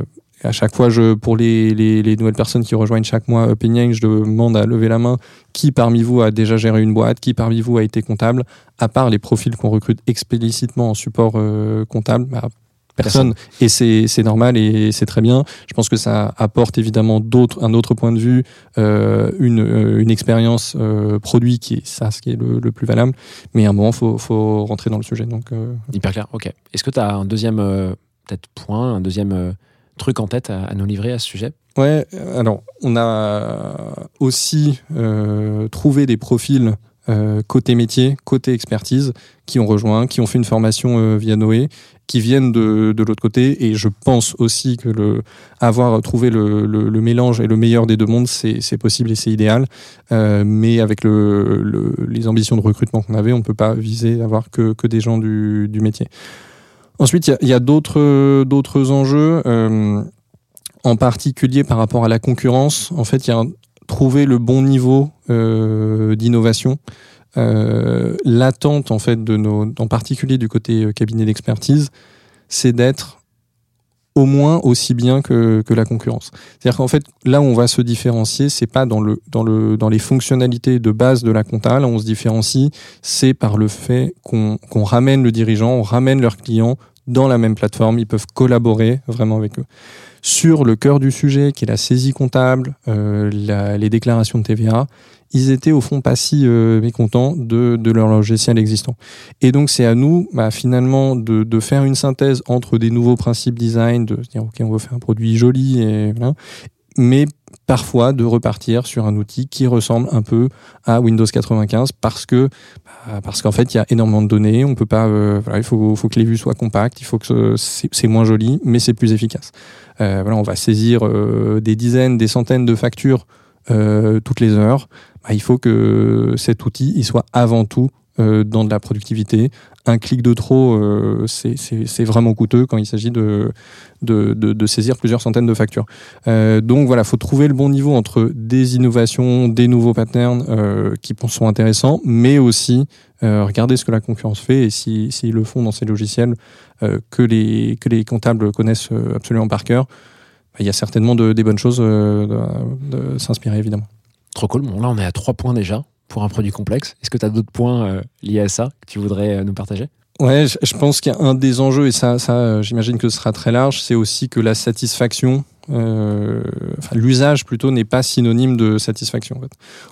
Euh, à chaque fois, je, pour les, les, les nouvelles personnes qui rejoignent chaque mois Pennyang, je demande à lever la main qui parmi vous a déjà géré une boîte, qui parmi vous a été comptable, à part les profils qu'on recrute explicitement en support euh, comptable. Bah, personne. Et c'est normal et c'est très bien. Je pense que ça apporte évidemment un autre point de vue, euh, une, euh, une expérience euh, produit qui est ça, ce qui est le, le plus valable. Mais à un moment, faut faut rentrer dans le sujet. Donc euh,
Hyper clair, ok. Est-ce que tu as un deuxième euh, peut-être point, un deuxième euh, truc en tête à, nous livrer à ce sujet?
Ouais, alors on a aussi euh, trouvé des profils euh, côté métier, côté expertise, qui ont rejoint, qui ont fait une formation euh, via Noé, qui viennent de, de l'autre côté. Et je pense aussi que le avoir trouvé le, le, mélange et le meilleur des deux mondes, c'est possible et c'est idéal. Mais avec le, le, les ambitions de recrutement qu'on avait, on ne peut pas viser à avoir que, que des gens du, du métier. Ensuite, il y a- d'autres enjeux. euh, en particulier par rapport à la concurrence, en fait, il y a trouver le bon niveau euh, d'innovation. Euh, L'attente, en fait, de nos, en particulier du côté cabinet d'expertise, c'est d'être au moins aussi bien que, la concurrence. C'est-à-dire qu'en fait, là où on va se différencier, c'est pas dans le dans le dans les fonctionnalités de base de la compta. Là, on se différencie, c'est par le fait qu'on ramène le dirigeant, on ramène leurs clients dans la même plateforme. Ils peuvent collaborer vraiment avec eux sur le cœur du sujet, qui est la saisie comptable, euh, les déclarations de TVA, ils étaient au fond pas si euh, mécontents de, de leur logiciel existant. Et donc c'est à nous bah, finalement de, de faire une synthèse entre des nouveaux principes design, de se dire ok on veut faire un produit joli, et, mais parfois de repartir sur un outil qui ressemble un peu à Windows 95 parce que bah, parce qu'en fait il y a énormément de données on peut pas euh, voilà, il faut, faut que les vues soient compactes il faut que ce- c'est c'est moins joli mais c'est plus efficace Euh, voilà on va saisir euh, des dizaines des centaines de factures euh, toutes les heures Bah, il faut que cet outil il soit avant tout euh, dans de la productivité. Un clic de trop euh, c'est- vraiment coûteux quand il s'agit de, de, de, de saisir plusieurs centaines de factures. Euh, donc voilà, faut trouver le bon niveau entre des innovations, des nouveaux patterns euh, qui sont intéressants, mais aussi euh, regarder ce que la concurrence fait et si- s'ils le font dans ces logiciels que, les, que les comptables connaissent absolument par cœur, il y a certainement de- des bonnes choses euh, de, de s'inspirer évidemment.
Trop cool. Bon, là, on est à trois points déjà pour un produit complexe. Est-ce que tu as d'autres points euh, liés à ça que tu voudrais euh, nous partager?
Ouais, je, je pense qu'il y a un des enjeux, et ça, ça j'imagine que ce sera très large, c'est aussi que la satisfaction, euh, l'usage plutôt, n'est pas synonyme de satisfaction.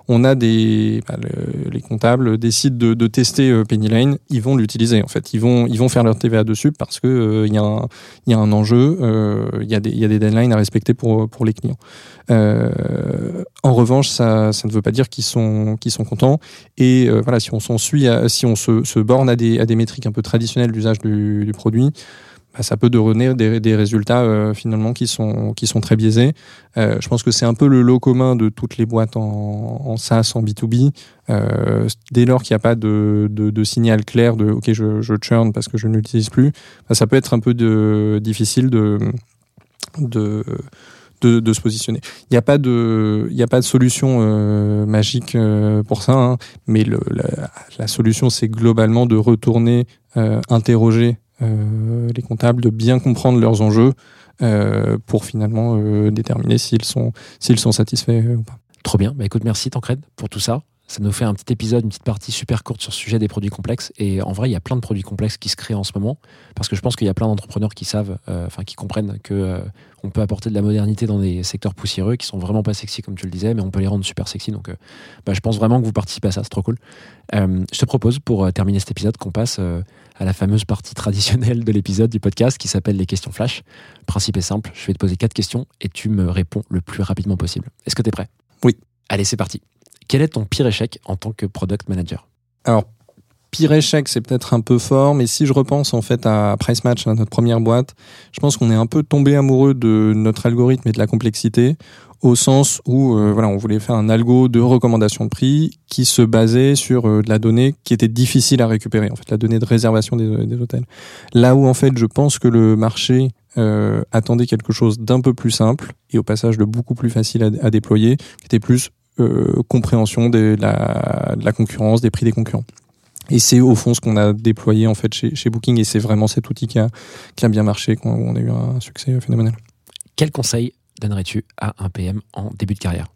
On a des, bah, le- les comptables décident de, tester euh, Penny Lane, ils vont l'utiliser. En fait, ils vont, faire leur TVA dessus parce que euh, il y a un, il y a un enjeu, euh, il y a des, deadlines à respecter pour les clients. Euh, en revanche, ça, ne veut pas dire qu'ils sont, contents. Et euh, voilà, si on s'en suit, si on se, borne à des, métriques un peu traditionnelles d'usage du, du produit, ça peut donner des, résultats euh, finalement qui sont, qui sont très biaisés. Euh, je pense que c'est un peu le lot commun de toutes les boîtes en, en SaaS, en B2B. Euh, dès lors qu'il n'y a pas de, de, signal clair de OK, je, churn parce que je ne l'utilise plus, bah, ça peut être un peu difficile de, de, de, se positionner. Il n'y a pas de, il n'y a pas de solution magique pour ça, hein, mais la, solution c'est globalement de retourner interroger les comptables, de bien comprendre leurs enjeux euh, pour finalement euh, déterminer s'ils sont, s'ils sont satisfaits euh, ou pas.
Trop bien. Bah, écoute, merci Tancred pour tout ça. Ça nous fait un petit épisode, une petite partie super courte sur le sujet des produits complexes. Et en vrai, il y a plein de produits complexes qui se créent en ce moment. Parce que je pense qu'il y a plein d'entrepreneurs qui savent, euh, enfin, qui comprennent que euh, on peut apporter de la modernité dans des secteurs poussiéreux qui sont vraiment pas sexy, comme tu le disais, mais on peut les rendre super sexy. Donc, euh, bah, je pense vraiment que vous participez à ça. C'est trop cool. Euh, je te propose, pour euh, terminer cet épisode, qu'on passe euh, à la fameuse partie traditionnelle de l'épisode du podcast qui s'appelle les questions flash. Le principe est simple. Je vais te poser quatre questions et tu me réponds le plus rapidement possible. Est-ce que tu es prêt?
Oui.
Allez, c'est parti. Quel est ton pire échec en tant que product manager?
Alors, pire échec, c'est peut-être un peu fort, mais si je repense en fait à Price Match, à notre première boîte, je pense qu'on est un peu tombé amoureux de notre algorithme et de la complexité, au sens où euh, voilà, on voulait faire un algo de recommandation de prix qui se basait sur euh, de la donnée qui était difficile à récupérer, en fait, la donnée de réservation des, des hôtels. Là où en fait, je pense que le marché euh, attendait quelque chose d'un peu plus simple et au passage de beaucoup plus facile à, à déployer, qui était plus compréhension de la, la concurrence, des prix des concurrents. Et c'est au fond ce qu'on a déployé en fait chez, chez Booking et c'est vraiment cet outil qui a, qui a bien marché, quand on a eu un succès phénoménal.
Quel conseil donnerais-tu à un PM en début de carrière?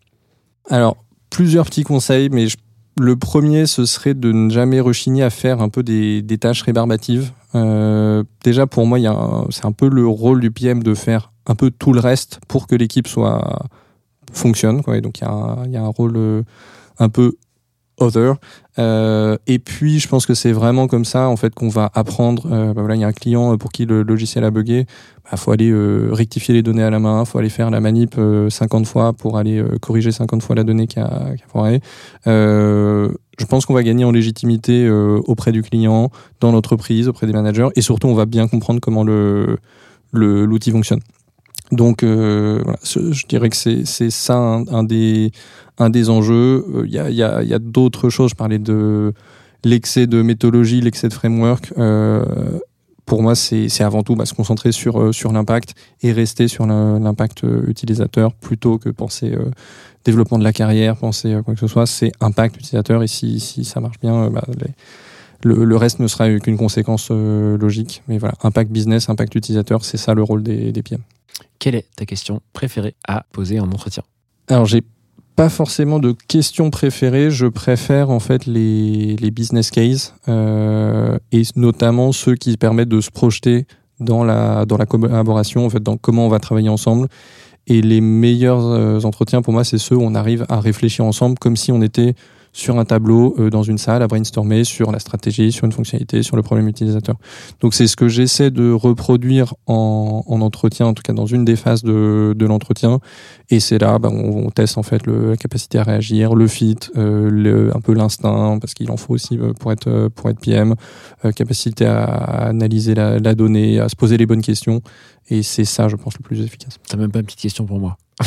Alors, plusieurs petits conseils, mais le premier, ce serait de ne jamais rechigner à faire un peu des, tâches rébarbatives. Euh, déjà, pour moi, c'est un peu le rôle du PM de faire un peu tout le reste pour que l'équipe soit fonctionne. Donc, il y a un rôle euh, un peu other. Euh, et puis, je pense que c'est vraiment comme ça en fait qu'on va apprendre. Euh, bah il y a un client pour qui le logiciel a bugué. Il faut aller euh, rectifier les données à la main. faut aller faire la manip euh, 50 fois pour aller euh, corriger 50 fois la donnée qui a, qui foiré. Euh, je pense qu'on va gagner en légitimité euh, auprès du client, dans l'entreprise, auprès des managers, et surtout on va bien comprendre comment le l'outil fonctionne. Donc euh, je dirais que c'est c'est ça un des un des enjeux. Euh, Il y a a, il y a d'autres choses. Je parlais de l'excès de méthodologie, l'excès de framework. Euh, pour moi, c'est avant tout bah, se concentrer sur euh, sur l'impact et rester sur l'impact utilisateur plutôt que penser euh, développement de la carrière, penser quoi que ce soit. C'est impact utilisateur et si si ça marche bien, bah, les- le, le reste ne sera qu'une conséquence logique. Mais voilà, impact business, impact utilisateur, c'est ça le rôle des, des PM.
Quelle est ta question préférée à poser en entretien?
Alors, j'ai pas forcément de questions préférées. Je préfère en fait les, business cases euh, et notamment ceux qui permettent de se projeter dans la, dans la collaboration, en fait, dans comment on va travailler ensemble. Et les meilleurs euh, entretiens pour moi, c'est ceux où on arrive à réfléchir ensemble comme si on était sur un tableau euh, dans une salle à brainstormer sur la stratégie, sur une fonctionnalité, sur le problème utilisateur. Donc c'est ce que j'essaie de reproduire en, en, entretien, en tout cas dans une des phases de, de l'entretien. Et c'est là, bah, on, on, teste en fait le, la capacité à réagir, le fit, euh, le, un peu l'instinct, parce qu'il en faut aussi euh, pour être pour être PM, euh, capacité à, à analyser la, la, donnée, à se poser les bonnes questions. Et c'est ça, je pense, le plus efficace.
T'as même pas une petite question pour moi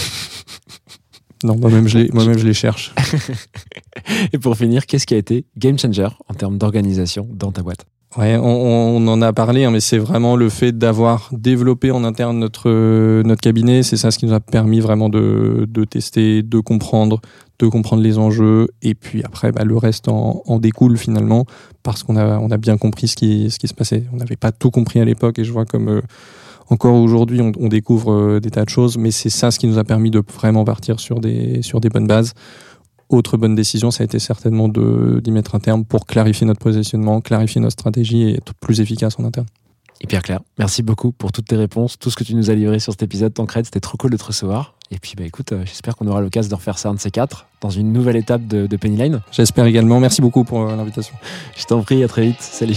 Non, moi-même je les, moi-même je les cherche.
Et pour finir, qu'est-ce qui a été game changer en termes d'organisation dans ta boîte?
Ouais, on, on, en a parlé, hein, mais c'est vraiment le fait d'avoir développé en interne notre notre cabinet. C'est ça ce qui nous a permis vraiment de, de tester, de comprendre, de comprendre les enjeux, et puis après, bah, le reste en, en, découle finalement parce qu'on a on a bien compris ce qui ce qui se passait. On n'avait pas tout compris à l'époque, et je vois comme euh, encore aujourd'hui, on, on, découvre euh, des tas de choses, mais c'est ça ce qui nous a permis de vraiment partir sur des sur des bonnes bases. Autre bonne décision, ça a été certainement d'y mettre un terme pour clarifier notre positionnement, clarifier notre stratégie et être plus efficace en interne.
Et Pierre Claire, merci beaucoup pour toutes tes réponses, tout ce que tu nous as livré sur cet épisode. Tancred, c'était trop cool de te recevoir. Et puis, bah, écoute, euh, j'espère qu'on aura l'occasion de refaire ça un de ces quatre dans une nouvelle étape de, de Penny Line.
J'espère également. Merci beaucoup pour euh, l'invitation.
Je t'en prie, à très vite. Salut.